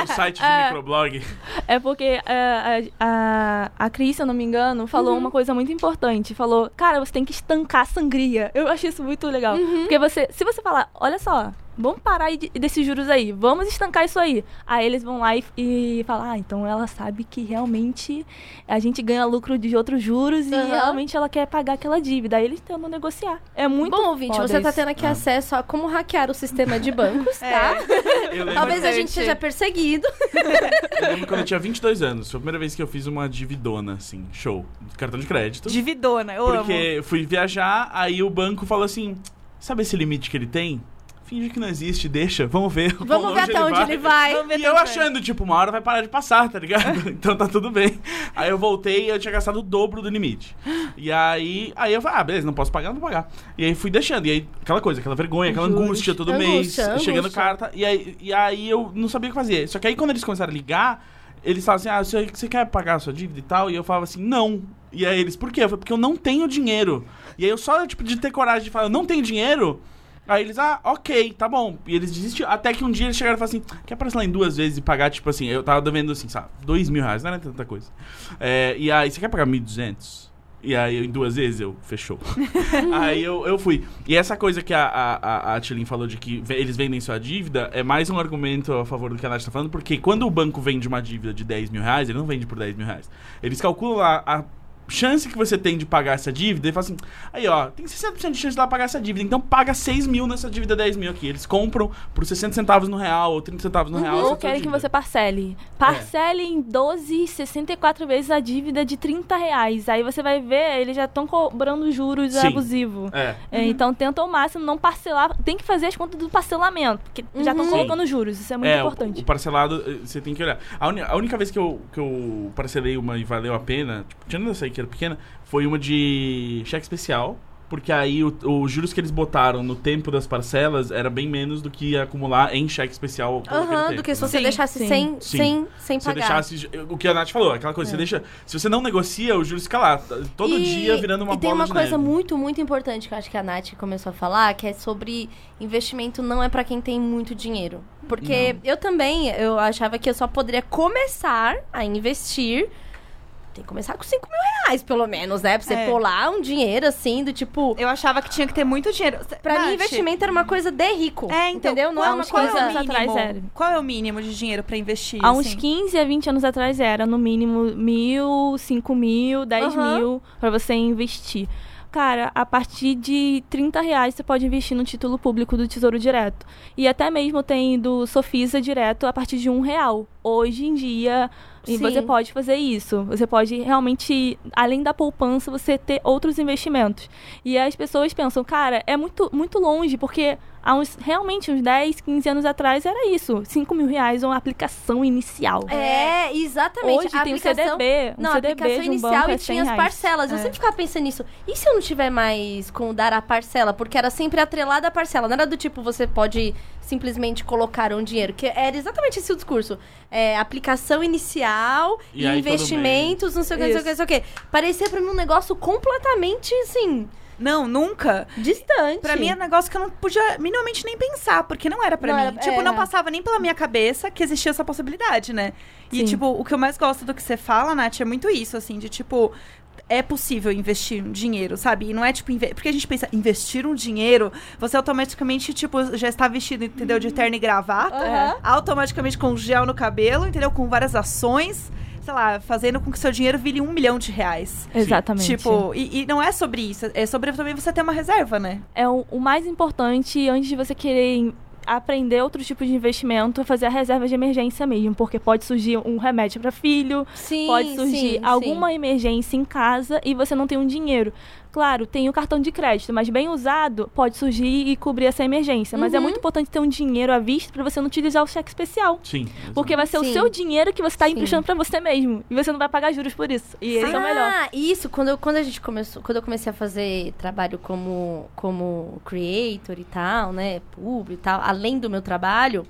no site de É. microblog. É porque é, a, a, a Cris, se eu não me engano, falou uma coisa muito importante. Falou, cara, você tem que estancar a sangria. Eu achei isso muito legal. Porque você, se você falar, olha só, vamos parar aí de- desses juros aí, vamos estancar isso aí. Aí eles vão lá e, e falam, ah, então ela sabe que realmente a gente ganha lucro de outros juros e Aham. realmente ela quer pagar aquela dívida. Aí eles tentam negociar. É muito Bom, ouvinte, você tá isso. tendo aqui Ah. acesso a como hackear o sistema de bancos, tá? É. Talvez a gente seja perseguido. eu lembro quando eu tinha 22 anos. Foi a primeira vez que eu fiz uma dividona, assim, show. Cartão de crédito. Dividona, eu amo. Porque fui viajar, aí o banco falou assim: sabe esse limite que ele tem? Finge que não existe, deixa, vamos ver. Vamos ver até onde ele vai. Vamos ver E eu achando, tipo, uma hora vai parar de passar, tá ligado? então tá tudo bem. Aí eu voltei e eu tinha gastado o dobro do limite. E aí, aí eu falei, ah, beleza, não posso pagar, não vou pagar. E aí fui deixando. E aí, aquela coisa, aquela vergonha, aquela angústia todo Angústia, mês, chegando angústia. carta. E aí, e aí eu não sabia o que fazer. Só que aí quando eles começaram a ligar, eles falavam assim, ah, você, você quer pagar a sua dívida e tal? E eu falava assim, não. E aí eles, por quê? Eu falei, porque eu não tenho dinheiro. E aí eu só, tipo, de ter coragem de falar, eu não tenho dinheiro, Aí eles, ah, ok, tá bom. E eles desistiram. Até que um dia eles chegaram e falaram assim: quer parcelar em duas vezes e pagar, tipo assim, eu tava devendo assim, sabe, dois mil reais, não era tanta coisa. É, e aí, você quer pagar 1.200? E aí, eu, em duas vezes, eu, fechou. aí eu, eu fui. E essa coisa que a, a, a, Tilin falou de que eles vendem sua dívida é mais um argumento a favor do que a Nath tá falando, porque quando o banco vende uma dívida de 10 mil reais, ele não vende por 10 mil reais. Eles calculam lá a chance que você tem de pagar essa dívida e falam assim: aí ó, tem 60% de chance de lá pagar essa dívida, então paga 6 mil nessa dívida 10 mil aqui. Eles compram por 60 centavos no real ou 30 centavos no real. essa Ou querem que você parcele. Parcele em 12, 64 vezes a dívida de 30 reais. Aí você vai ver, eles já estão cobrando juros Sim. abusivos. É. É, então tenta ao máximo não parcelar. Tem que fazer as contas do parcelamento, porque já estão Uhum. colocando juros. Isso é muito é, o- importante. O, parcelado, eh, você tem que olhar. A, uni- a única vez que eu, que eu parcelei uma e valeu a pena, tipo, tirando essa aí que era pequena, foi uma de cheque especial. Porque aí o- os juros que eles botaram no tempo das parcelas era bem menos do que ia acumular em cheque especial. Aham, tempo, do que se né? você Sim, deixasse sim. sem, Sim. sem, sem Se você pagar. deixasse. O que a Nath falou, aquela coisa, você deixa. Se você não negocia, os juros ficam lá. Todo E- dia virando uma E tem bola uma de coisa neve. muito, muito importante que eu acho que a Nath começou a falar, que é sobre investimento não é pra quem tem muito dinheiro. Porque eu também, eu achava que eu só poderia começar a investir. Tem que começar com 5 mil reais, pelo menos, né? Pra você É. pôr lá um dinheiro assim, do tipo. Eu achava que tinha que ter muito dinheiro. Pra mim, Nath, investimento era uma coisa de rico. É, então, entendeu? Não qual, é uma qual coisa. é atrás era. Qual é o mínimo de dinheiro pra investir? Há uns assim? 15 a 20 anos atrás era, no mínimo, mil, cinco mil, 10 Aham. mil pra você investir. Cara, a partir de 30 reais você pode investir no título público do Tesouro Direto. E até mesmo tem do Sofisa Direto a partir de um real. Hoje em dia, e Sim. você pode fazer isso. Você pode realmente, além da poupança, você ter outros investimentos. E as pessoas pensam, cara, é muito, muito longe, porque há uns, realmente, uns 10, 15 anos atrás era isso. 5 mil reais uma aplicação inicial. É, exatamente. Hoje a tem o aplicação... CDB, um Não, a CDB aplicação um inicial banco e é 100 tinha as parcelas. Eu É. sempre ficava pensando nisso. E se eu não tiver mais com dar a parcela? Porque era sempre atrelada a parcela. Não era do tipo, você pode simplesmente colocar um dinheiro. Que era exatamente esse o discurso. É, aplicação inicial E e, aí investimentos, não sei o que, não sei o que, não sei o que. Parecia pra mim um negócio completamente, assim, Não, nunca. distante. Pra mim é um negócio que eu não podia minimamente nem pensar, porque não era pra Não mim. era- tipo, é. não passava nem pela minha cabeça que existia essa possibilidade, né? E, Sim. tipo, o que eu mais gosto do que você fala, Nath, é muito isso, assim, de tipo. É possível investir um dinheiro, sabe? E não é tipo. Porque a gente pensa, investir um dinheiro, você automaticamente, tipo, já está vestido, entendeu? De terno e gravata, Aham. automaticamente com gel no cabelo, entendeu? Com várias ações, sei lá, fazendo com que seu dinheiro vire um milhão de reais. Exatamente. Tipo, e, e não é sobre isso, é sobre também você ter uma reserva, né? é o, o mais importante antes de você querer aprender outro tipo de investimento, é fazer a reserva de emergência mesmo, porque pode surgir um remédio para filho, Sim, pode surgir sim, alguma sim. emergência em casa e você não tem um dinheiro. Claro, tem o cartão de crédito, mas bem usado pode surgir e cobrir essa emergência. Mas é Uhum. muito importante ter um dinheiro à vista para você não utilizar o cheque especial. Sim. Porque vai ser o Sim. seu dinheiro que você está emprestando para você mesmo. E você não vai pagar juros por isso. E esse é o melhor. Ah, isso. Quando, eu, quando a gente começou, quando eu comecei a fazer trabalho como, como creator e tal, né, público e tal, além do meu trabalho,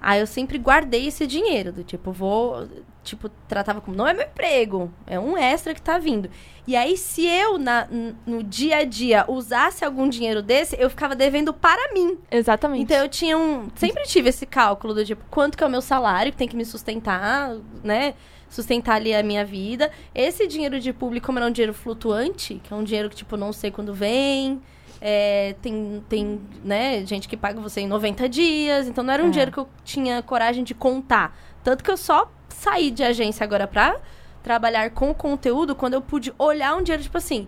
aí eu sempre guardei esse dinheiro, do tipo, vou, tipo, tratava como, não é meu emprego, é um extra que tá vindo. E aí, se eu, na, no dia a dia, usasse algum dinheiro desse, eu ficava devendo para mim. Exatamente. Então eu tinha um. Sempre tive esse cálculo do tipo, quanto que é o meu salário, que tem que me sustentar, né? Sustentar ali a minha vida. Esse dinheiro de público, como era um dinheiro flutuante, que é um dinheiro que, tipo, não sei quando vem. é, tem, tem, né, gente que paga você em 90 dias. Então não era um É. dinheiro que eu tinha coragem de contar. Tanto que eu só saí de agência agora pra trabalhar com conteúdo quando eu pude olhar um dinheiro, tipo assim.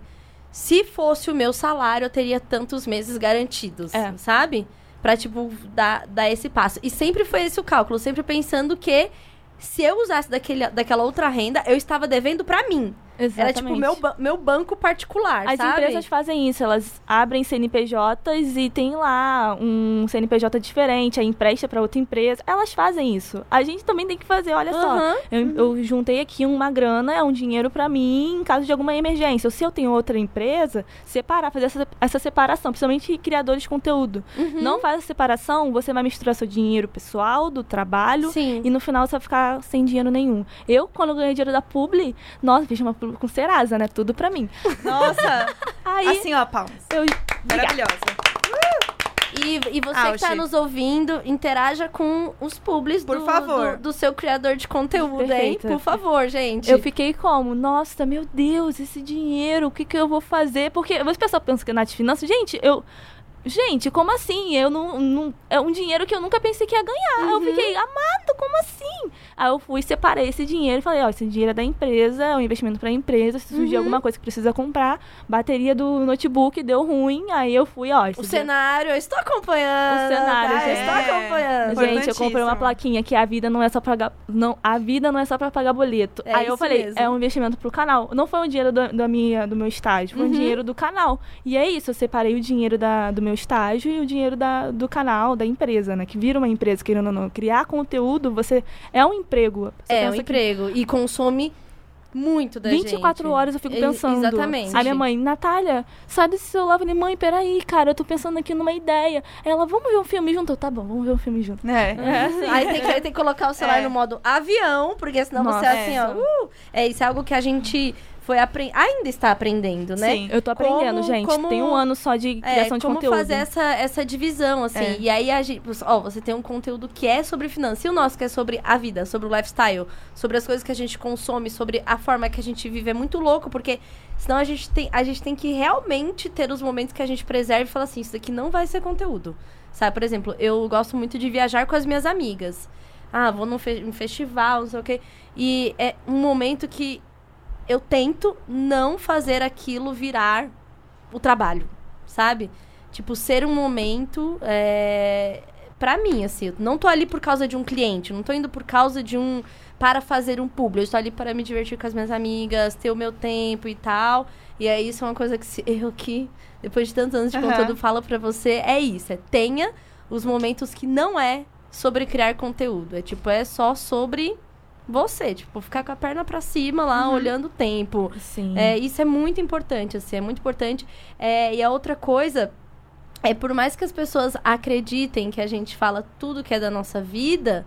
Se fosse o meu salário, eu teria tantos meses garantidos, É. sabe? Pra, tipo, dar, dar esse passo. E sempre foi esse o cálculo, sempre pensando que se eu usasse daquele, daquela outra renda, eu estava devendo pra mim. Era tipo meu, meu banco particular, As sabe? empresas fazem isso, elas abrem CNPJs e tem lá um CNPJ diferente, aí empresta para outra empresa. Elas fazem isso. A gente também tem que fazer, olha só. Aham. Eu, eu juntei aqui uma grana, é um dinheiro para mim em caso de alguma emergência. Ou se eu tenho outra empresa, separar, fazer essa, essa separação, principalmente criadores de conteúdo. Uhum. Não faz a separação, você vai misturar seu dinheiro pessoal, do trabalho, Sim. e no final você vai ficar sem dinheiro nenhum. Eu, quando eu ganhei dinheiro da Publi, nossa, fiz uma Publi com Serasa, né? Tudo pra mim. Nossa! Aí, assim, ó, palmas. eu... Maravilhosa. E, e você Auge. que tá nos ouvindo, interaja com os publis Por do, favor. do, do seu criador de conteúdo, hein? Perfeita. Por favor, gente. Eu fiquei como? Nossa, meu Deus, esse dinheiro, o que, que eu vou fazer? Porque as pessoas pensam que é Nath Finanças, gente, eu. Gente, como assim? Eu não, não. É um dinheiro que eu nunca pensei que ia ganhar. Eu fiquei, amado, como assim? Aí eu fui, separei esse dinheiro e falei, ó, esse dinheiro é da empresa, é um investimento pra empresa. Se surgir alguma coisa que precisa comprar, bateria do notebook deu ruim, aí eu fui, ó. O cenário, eu estou acompanhando. O cenário, tá? Eu gente. estou acompanhando. Gente, eu comprei uma plaquinha que a vida não é só pra pagar. Não, a vida não é só pra pagar boleto. É Aí eu falei, mesmo. é um investimento pro canal. Não foi um dinheiro do, da minha, do meu estágio, foi um Uhum. dinheiro do canal. E é isso, eu separei o dinheiro da, do meu estágio e o dinheiro da, do canal, da empresa, né? Que vira uma empresa, querendo ou não. Criar conteúdo, você. É um emprego. Você É, um emprego. E consome muito da 24 gente. horas eu fico pensando. Exatamente. Aí minha mãe, Natália, sai desse celular. Eu falei, mãe, peraí, cara, eu tô pensando aqui numa ideia. Ela, vamos ver um filme junto? Eu, tá bom, vamos ver um filme junto. É. É assim. Aí tem que, aí tem que colocar o celular É. no modo avião, porque senão você é Nossa. assim, ó. Uh, é, isso é algo que a gente foi aprendendo. Ainda está aprendendo, né? Sim. Eu tô aprendendo, Como- gente. como- Tem um ano só de É, criação de como conteúdo. fazer essa, essa divisão, assim. É. E aí, a gente, ó, você tem um conteúdo que é sobre finanças. E o nosso que é sobre a vida, sobre o lifestyle, sobre as coisas que a gente consome, sobre a forma que a gente vive. É muito louco, porque senão a gente tem, a gente tem que realmente ter os momentos que a gente preserva e fala assim, isso daqui não vai ser conteúdo. Sabe, por exemplo, eu gosto muito de viajar com as minhas amigas. Ah, vou num, fe num festival, não sei o quê. E é um momento que eu tento não fazer aquilo virar o trabalho, sabe? Tipo, ser um momento é, para mim, assim. Eu não tô ali por causa de um cliente, não tô indo por causa de um. para fazer um público. Eu estou ali para me divertir com as minhas amigas, ter o meu tempo e tal. E aí, isso é uma coisa que se- eu que, depois de tantos anos de Aham. conteúdo, falo pra você: é isso. É tenha os momentos que não é sobre criar conteúdo. É tipo, é só sobre você. Tipo, ficar com a perna pra cima lá, olhando o tempo. Sim. É, isso é muito importante, assim, é muito importante. É, e a outra coisa é, por mais que as pessoas acreditem que a gente fala tudo que é da nossa vida,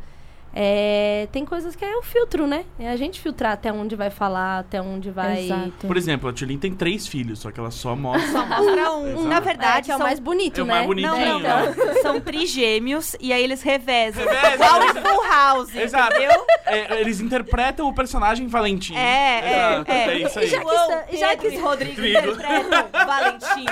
é, tem coisas que é o filtro, né? É a gente filtrar até onde vai falar, até onde vai... Exato. Por exemplo, a Tulin tem três filhos, só que ela só mostra. Só mostra um. Exato. Na É, verdade, que é o são... mais bonito, É o né? mais bonitinho, Não, não, né? não. São trigêmeos e aí eles revezam. Revezam, Igual exato. Full House, Exato. entendeu? É, eles interpretam o personagem Valentim. É, é, Exato, é. isso aí. E já que João, está- já que- e Rodrigo interpretam Valentim.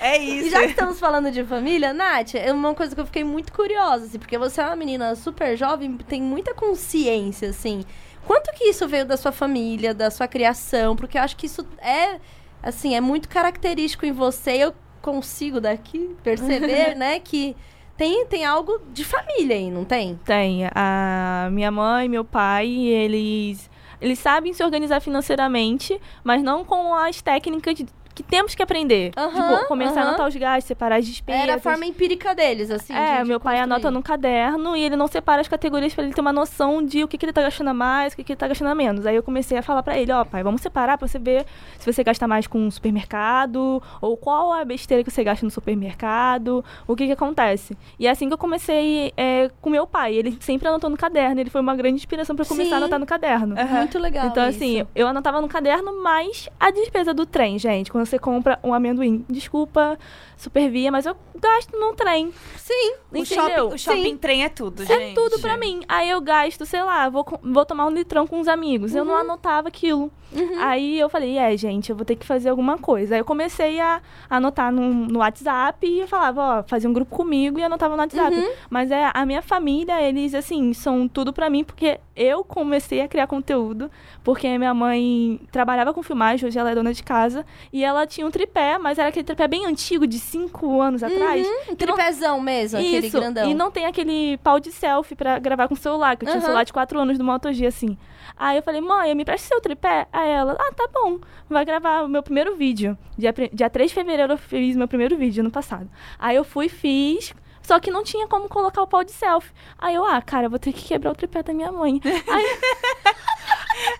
É E isso. já que estamos falando de família, Nath, é uma coisa que eu fiquei muito curiosa, assim, porque você é uma menina super jovem, tem muita consciência, assim. Quanto que isso veio da sua família, da sua criação? Porque eu acho que isso é, assim, é muito característico em você. Eu consigo daqui perceber, né, que tem, tem algo de família aí, não tem? Tem. A minha mãe, meu pai, eles, eles sabem se organizar financeiramente, mas não com as técnicas que temos que aprender. Aham, tipo, começar aham. a anotar os gastos, separar as despesas. Era a forma empírica deles, assim. É, de- de meu pai construir. anota num caderno e ele não separa as categorias pra ele ter uma noção de o que, que ele tá gastando a mais, o que, que ele tá gastando a menos. Aí eu comecei a falar pra ele, ó, pai, vamos separar pra você ver se você gasta mais com o supermercado, ou qual a besteira que você gasta no supermercado, o que que acontece. E é assim que eu comecei é, com meu pai. Ele sempre anotou no caderno, ele foi uma grande inspiração pra eu começar Sim. a anotar no caderno. Muito legal Então, isso. assim, eu anotava no caderno, mas a despesa do trem, gente. Quando você compra um amendoim, desculpa, supervia, mas eu gasto num trem. Sim. O Entendeu? shopping, o shopping Sim. trem é tudo, É gente. tudo pra mim. Aí eu gasto, sei lá, vou, vou tomar um litrão com os amigos. Eu não anotava aquilo. Aí eu falei, é, gente, eu vou ter que fazer alguma coisa. Aí eu comecei a anotar no, no WhatsApp e eu falava, ó, fazia um grupo comigo e anotava no WhatsApp. Mas é a minha família, eles, assim, são tudo pra mim, porque eu comecei a criar conteúdo, porque minha mãe trabalhava com filmagem, hoje ela é dona de casa, e ela tinha um tripé, mas era aquele tripé bem antigo, de cinco anos atrás. Um que não- tripézão mesmo, aquele isso, grandão. e não tem aquele pau de selfie pra gravar com o celular, que eu tinha um celular de 4 anos do Moto G, assim. Aí eu falei, mãe, me presta seu tripé? Aí ela, ah, tá bom, vai gravar o meu primeiro vídeo. Dia, dia 3 de fevereiro eu fiz meu primeiro vídeo, ano passado. Aí eu fui, fiz, só que não tinha como colocar o pau de selfie. Aí eu, ah, cara, vou ter que quebrar o tripé da minha mãe. Aí,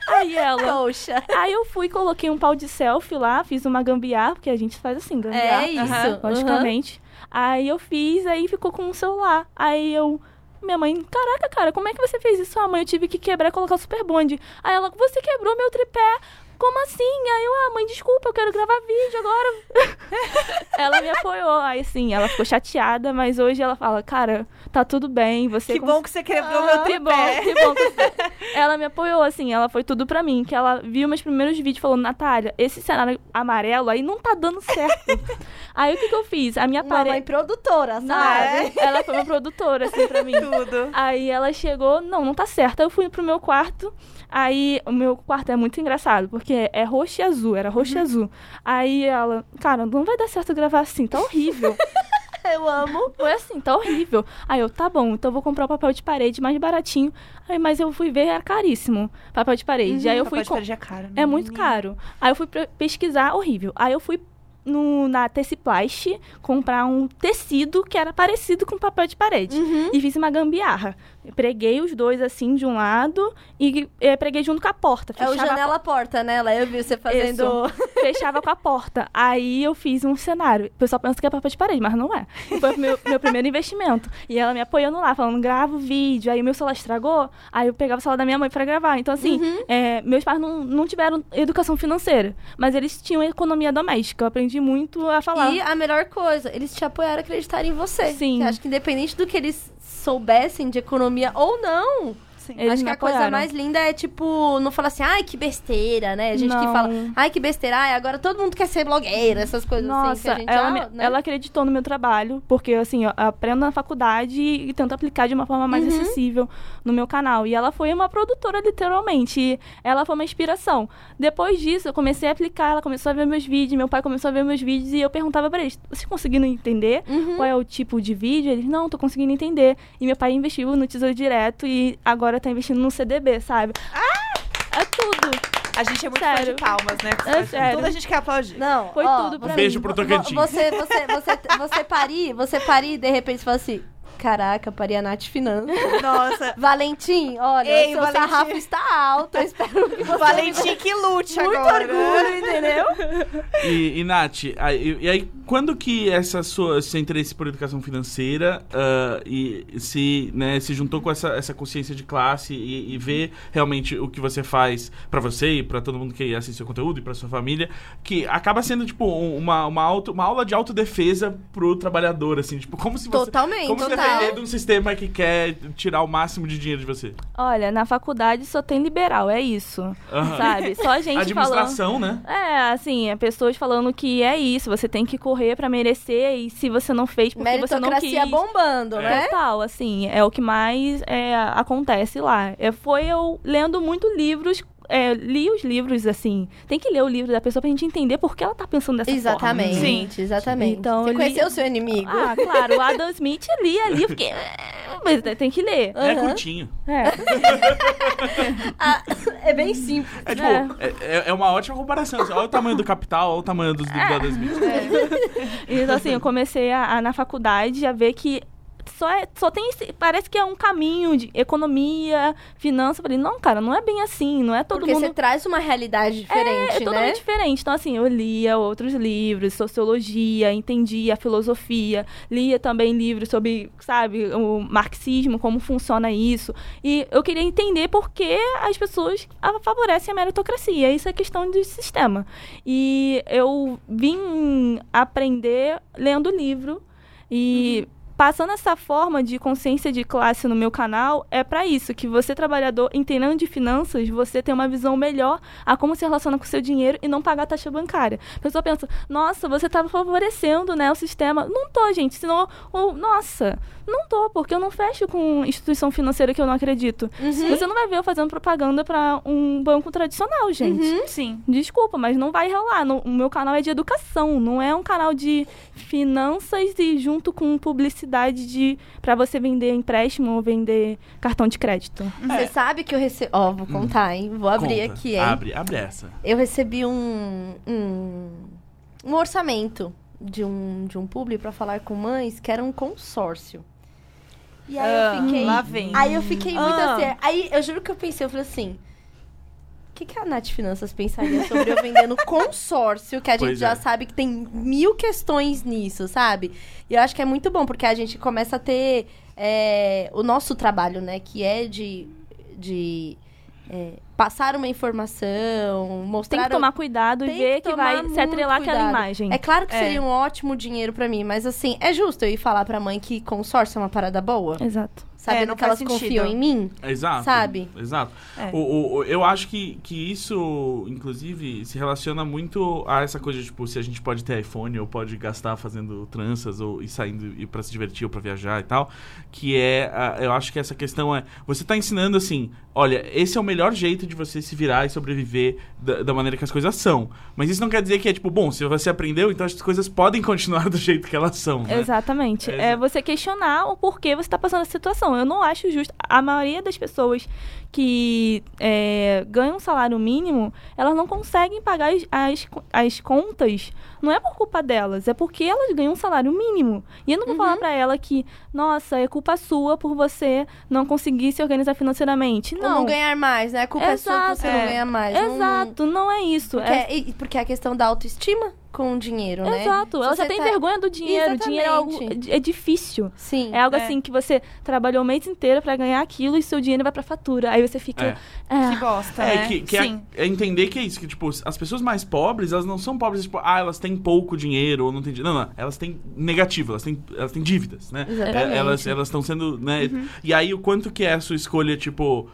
aí ela... Poxa. Aí eu fui, coloquei um pau de selfie lá, fiz uma gambiarra, porque a gente faz assim, gambiarra. É isso. Logicamente. Aí eu fiz, aí ficou com o celular. Aí eu. Minha mãe, caraca, cara, como é que você fez isso? Ah, mãe, eu tive que quebrar e colocar o super bonde. Aí ela, você quebrou meu tripé. Como assim? Aí eu, ah, mãe, desculpa, eu quero gravar vídeo agora. ela me apoiou. Aí, assim, ela ficou chateada, mas hoje ela fala, cara, tá tudo bem, você... Que cons- bom que você quebrou meu que bom, tripé. que bom. que você- ela me apoiou, assim, ela foi tudo pra mim. Que ela viu meus primeiros vídeos falando, Natália, esse cenário amarelo aí não tá dando certo. aí o que que eu fiz? A minha parede... produtora, Não, sabe? ela foi uma produtora, assim, pra mim. Tudo. Aí ela chegou, não, não tá certo. Aí eu fui pro meu quarto. Aí o meu quarto é muito engraçado, porque é roxo e azul, era roxo e azul. Aí ela, cara, não vai dar certo gravar assim, tá horrível. Eu amo. Foi assim, tá horrível. Aí eu, tá bom, então eu vou comprar o papel de parede mais baratinho. Aí, mas eu fui ver, era caríssimo, papel de parede. Aí eu fui Papel de parede é caro, né? É muito Menina. caro. Aí eu fui pesquisar, horrível. Aí eu fui no, na Teciplast comprar um tecido que era parecido com papel de parede. Uhum. E fiz uma gambiarra. Eu preguei os dois assim de um lado e eh, preguei junto com a porta. É o janela-porta, né? Lá eu vi você fazendo... fechava com a porta. Aí eu fiz um cenário. O pessoal pensa que é papel de parede, mas não é. Foi o meu, meu primeiro investimento. E ela me apoiando lá, falando, grava o vídeo. Aí o meu celular estragou, aí eu pegava o celular da minha mãe pra gravar. Então, assim, é, meus pais não, não tiveram educação financeira, mas eles tinham economia doméstica. Eu aprendi muito a falar. E a melhor coisa, eles te apoiaram a acreditar em você. Sim. Eu acho que independente do que eles soubessem de economia ou não, Sim. Eles acho que a coisa mais linda é, tipo, não falar assim, ai, que besteira, né? A gente que Não. fala, ai, que besteira, ai, agora todo mundo quer ser blogueira, essas coisas assim. Nossa, Que a gente, ela, ah, né? ela acreditou no meu trabalho, porque assim, eu aprendo na faculdade e tento aplicar de uma forma mais Uhum. acessível no meu canal. E ela foi uma produtora, literalmente. E ela foi uma inspiração. Depois disso, eu comecei a aplicar, ela começou a ver meus vídeos, meu pai começou a ver meus vídeos e eu perguntava pra eles: vocês conseguiram entender Uhum. qual é o tipo de vídeo? Eles, não, tô conseguindo entender. E meu pai investiu no Tesouro Direto e agora tá investindo no CDB, sabe? Ah! É tudo. A gente é muito fã Sério. de palmas, né? É sério. Toda a gente quer aplaudir. Não, Foi ó, tudo pra Um beijo mim. pro vo- Tocantins. Você, você, você, você parir, você parir e de repente fala assim, caraca, pari a Nath Finanças. Nossa. Valentim, olha, Ei, seu Valentim. sarrafo está alto, eu espero que você Valentim que lute Muito agora. orgulho, entendeu? E, e Nath, aí, e aí, quando que essa sua, seu interesse por educação financeira ah, e se, né, se juntou com essa, essa consciência de classe e, e ver realmente o que você faz pra você e pra todo mundo que assiste seu conteúdo e pra sua família, que acaba sendo, tipo, um- uma, uma, auto, uma aula de autodefesa pro trabalhador, assim, tipo, como se você... Totalmente, Como se total. Defender de um sistema que quer tirar o máximo de dinheiro de você. Olha, na faculdade só tem liberal, é isso. Sabe? Só gente falando. Administração, né? É, assim, é pessoas falando que é isso, você tem que correr pra merecer e se você não fez porque você não quis. Meritocracia bombando, né? Total, assim, é o que mais é, acontece lá. É, foi eu lendo muito livros, é, li os livros, assim. Tem que ler o livro da pessoa pra gente entender por que ela tá pensando dessa Exatamente, forma. Sim. exatamente. Então, Você li- conheceu o seu inimigo? Ah, claro, o Adam Smith li ali, porque. Mas tem que ler. É Aham. curtinho. É. Ah, é bem simples. É tipo, É. é, é- é uma ótima comparação. Olha o tamanho do capital, olha o tamanho dos livros da Adam Smith. Então, assim, eu comecei a, a, na faculdade a ver que só, é, só tem esse, parece que é um caminho de economia, finança. Eu falei, não, cara, não é bem assim, não é todo Porque mundo. você traz uma realidade É diferente, né? totalmente diferente. Então, assim, eu lia outros livros, sociologia, entendia a filosofia, lia também livros sobre, sabe, o marxismo, como funciona isso. E eu queria entender por que as pessoas favorecem a meritocracia. Isso é questão de sistema. E eu vim aprender lendo livro e. Passando essa forma de consciência de classe no meu canal, é para isso, que você, trabalhador, entendendo de finanças, você tem uma visão melhor a como se relaciona com o seu dinheiro e não pagar taxa bancária. A pessoa pensa, nossa, você tá favorecendo né, o sistema. Não tô, gente, senão, ou, nossa, não tô, porque eu não fecho com instituição financeira que eu não acredito. Uhum. Você não vai ver eu fazendo propaganda para um banco tradicional, gente. Uhum. Sim. Desculpa, mas não vai rolar. No- O meu canal é de educação, não é um canal de finanças e junto com publicidade de para você vender empréstimo ou vender cartão de crédito. Você sabe que eu recebi... Ó, vou contar, hein? Vou abrir Conta. aqui, hein? Abre, abre essa. Eu recebi um... Um, um orçamento de um, de um publi pra falar com mães que era um consórcio. E aí Ah, eu fiquei... lá vem. Aí eu fiquei muito Ah. assim... Aí eu juro que eu pensei, eu falei assim... O que, que a Nath Finanças pensaria sobre eu vendendo consórcio, que a gente Pois já é. sabe que tem mil questões nisso, sabe? E eu acho que é muito bom, porque a gente começa a ter é, o nosso trabalho, né? Que é de, de é, passaram uma informação, Tem mostraram... que tomar cuidado e Tem ver que que, vai se atrelar cuidado. imagem. É claro que É. seria um ótimo dinheiro pra mim, mas assim, é justo eu ir falar pra mãe que consórcio é uma parada boa? Exato. Sabendo não que elas sentido. confiam em mim? Exato. Sabe? Exato. É. O, o- o- eu acho que, que isso, inclusive, se relaciona muito a essa coisa de, tipo, se a gente pode ter iPhone ou pode gastar fazendo tranças ou e saindo e para se divertir ou pra viajar e tal. Que é, a- eu acho que essa questão é, você tá ensinando assim, olha, esse é o melhor jeito de você se virar e sobreviver da, da maneira que as coisas são. Mas isso não quer dizer que é, tipo, bom, se você aprendeu, então as coisas podem continuar do jeito que elas são, né? Exatamente. É, É, você questionar o porquê você está passando essa situação. Eu não acho justo. A maioria das pessoas que é, ganham um salário mínimo, elas não conseguem pagar as, as, as contas. Não é por culpa delas, é porque elas ganham um salário mínimo. E eu não vou Uhum. falar pra ela que, nossa, é culpa sua por você não conseguir se organizar financeiramente. Ou Não. não ganhar mais, né? A culpa é sua Exato. você não É. ganha mais. Não- Exato, não é isso. Porque É é, porque é a questão da autoestima com o dinheiro, né? Exato, ela já tem tá- vergonha do dinheiro. O dinheiro é, algo, Exatamente. é difícil. Sim. É algo É. assim que você trabalhou o mês inteiro pra ganhar aquilo e seu dinheiro vai pra fatura. Aí você fica. É. "Ah, Que bosta, É, né? que, que é, Sim. é entender que é isso, que, tipo, as pessoas mais pobres, elas não são pobres, tipo, ah, elas têm pouco dinheiro ou não têm dinheiro. Não, não, elas têm negativo, elas têm, elas têm dívidas, né? Exatamente. É, elas elas estão sendo, né? Uhum. E aí, o quanto que é a sua escolha, tipo...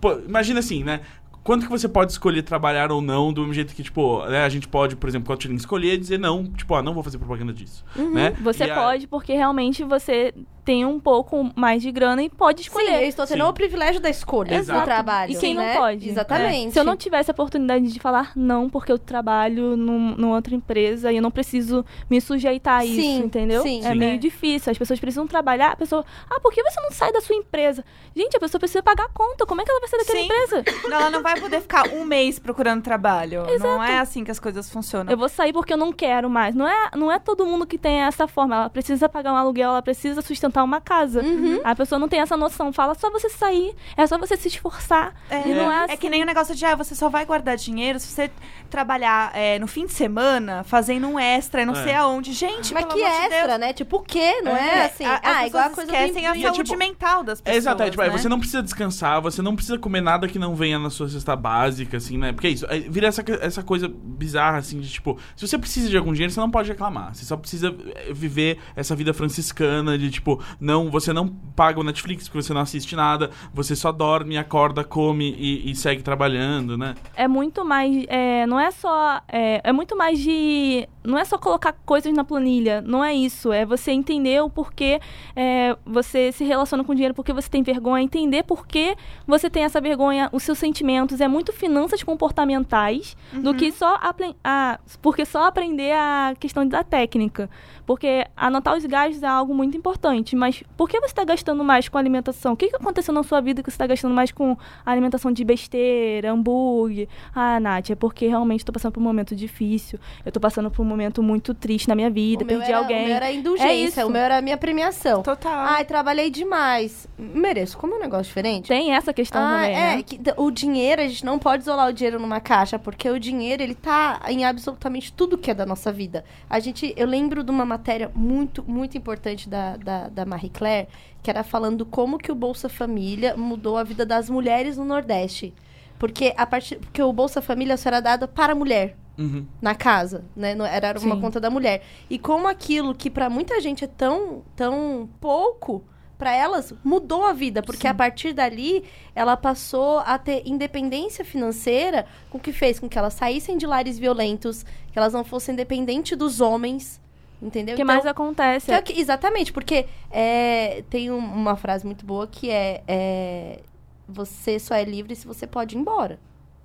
pô, imagina assim, né? Quanto que você pode escolher trabalhar ou não, do mesmo jeito que, tipo, né, a gente pode, por exemplo, com a Tilin, escolher e dizer não, tipo, ah, não vou fazer propaganda disso, né? Você E a- pode, porque realmente você tem um pouco mais de grana e pode Sim, escolher. eu estou tendo Sim. o privilégio da escolha Exato. do trabalho. E quem não né? pode? Exatamente. Se eu não tivesse a oportunidade de falar não, porque eu trabalho num, numa outra empresa e eu não preciso me sujeitar a isso, Sim, entendeu? sim. É Sim. meio É. difícil. As pessoas precisam trabalhar. A pessoa, ah, por que você não sai da sua empresa? Gente, a pessoa precisa pagar a conta. Como é que ela vai sair daquela Sim. empresa? Não, ela não vai poder ficar um mês procurando trabalho. Não é assim que as coisas funcionam. Eu vou sair porque eu não quero mais. Não é, não é todo mundo que tem essa forma. Ela precisa pagar um aluguel, ela precisa sustentar uma casa. Uhum. A pessoa não tem essa noção. Fala só você sair, é só você se esforçar. É, E não é, é assim. que nem o negócio de, ah, você só vai guardar dinheiro se você trabalhar é, no fim de semana, fazendo um extra, não É. sei aonde. Gente, Mas pelo que de extra, Deus. né? Tipo, o quê? Não é, É, assim? a- ah, igual a coisa esquecem do a é saúde tipo- mental das É, pessoas. exato, é, tipo, é, né? você não precisa descansar, você não precisa comer nada que não venha na sua cesta básica, assim, né? Porque é isso, é, vira essa, essa coisa bizarra, assim, de tipo, se você precisa de algum dinheiro, você não pode reclamar. Você só precisa é, viver essa vida franciscana de, tipo, não, você não paga o Netflix porque você não assiste nada, você só dorme, acorda, come e, e segue trabalhando, né? é muito mais. é, não é só. É, é muito mais de. Não é só colocar coisas na planilha. Não é isso. É você entender o porquê é, você se relaciona com dinheiro, porque você tem vergonha, entender por que você tem essa vergonha, os seus sentimentos. É muito finanças comportamentais do que só. A, porque só aprender a questão da técnica. Porque anotar os gastos é algo muito importante. Mas por que você está gastando mais com alimentação? O que, que aconteceu na sua vida que você está gastando mais com alimentação de besteira, hambúrguer? Ah, Nath, é porque realmente estou passando por um momento difícil. Eu estou passando por um momento muito triste na minha vida. O perdi era, alguém. O meu era indulgência, É isso. o meu era a minha premiação. Total. Ai, trabalhei demais. Mereço. Como é um negócio diferente? Tem essa questão Ah, também, é, né? que o dinheiro, a gente não pode isolar o dinheiro numa caixa, porque o dinheiro, ele tá em absolutamente tudo que é da nossa vida. A gente, eu lembro de uma matéria muito, muito importante da, da, da Marie Claire, que era falando como que o Bolsa Família mudou a vida das mulheres no Nordeste. Porque a partir, porque o Bolsa Família só era dado para a mulher Uhum. na casa, né? Não- Era uma Sim. conta da mulher. E como aquilo que pra muita gente é tão, tão pouco, pra elas mudou a vida, porque a partir dali ela passou a ter independência financeira, com que fez com que elas saíssem de lares violentos, que elas não fossem dependentes dos homens, entendeu? O que Então, mais acontece? que é que- exatamente, porque é, tem um- uma frase muito boa que é, é você só é livre se você pode ir embora.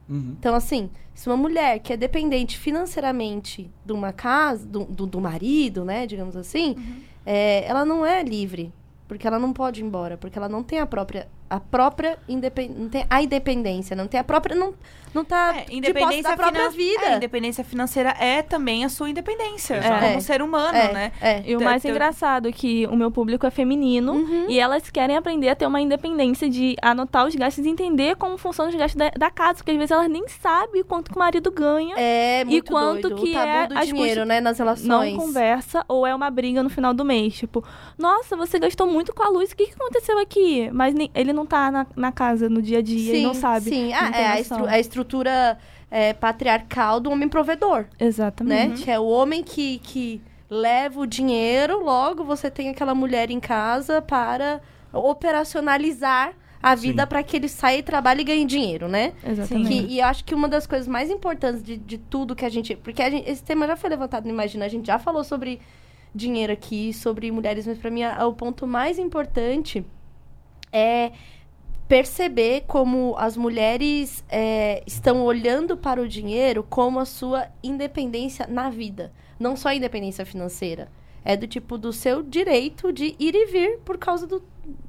Uhum. Então, assim, se uma mulher que é dependente financeiramente de uma casa, do, do, do marido, né, digamos assim, é, ela não é livre. Porque ela não pode ir embora, porque ela não tem a própria a própria independência, não tem a independência, não tem a própria não não tá É, de posse da própria finan- vida. É, independência financeira é também a sua independência. Exato. Como É. ser humano, é, né? É. E o mais engraçado é que o meu público é feminino Uhum. e elas querem aprender a ter uma independência de anotar os gastos e entender como funcionam os gastos da, da casa, porque às vezes elas nem sabem quanto que o marido ganha, É muito quanto doido. que o tabu é do as dinheiro, né, nas não relações. conversa ou é uma briga no final do mês. Tipo, nossa, você gastou muito com a luz, o que, que aconteceu aqui? Mas nem- ele não não tá na, na casa no dia a dia e não sabe. Sim, ah, é a, estru- a estrutura é, patriarcal do homem provedor, né? Exatamente. Que é o homem que, que leva o dinheiro, logo você tem aquela mulher em casa para operacionalizar a vida Sim. para que ele saia e trabalhe e ganhe dinheiro, né? Exatamente. Que- e eu acho que uma das coisas mais importantes de, de tudo que a gente. Porque a gente- esse tema já foi levantado no Imagina, a gente já falou sobre dinheiro aqui, sobre mulheres, mas pra mim a- o ponto mais importante é perceber como as mulheres é, estão olhando para o dinheiro como a sua independência na vida. Não só a independência financeira. É do tipo do seu direito de ir e vir por causa do,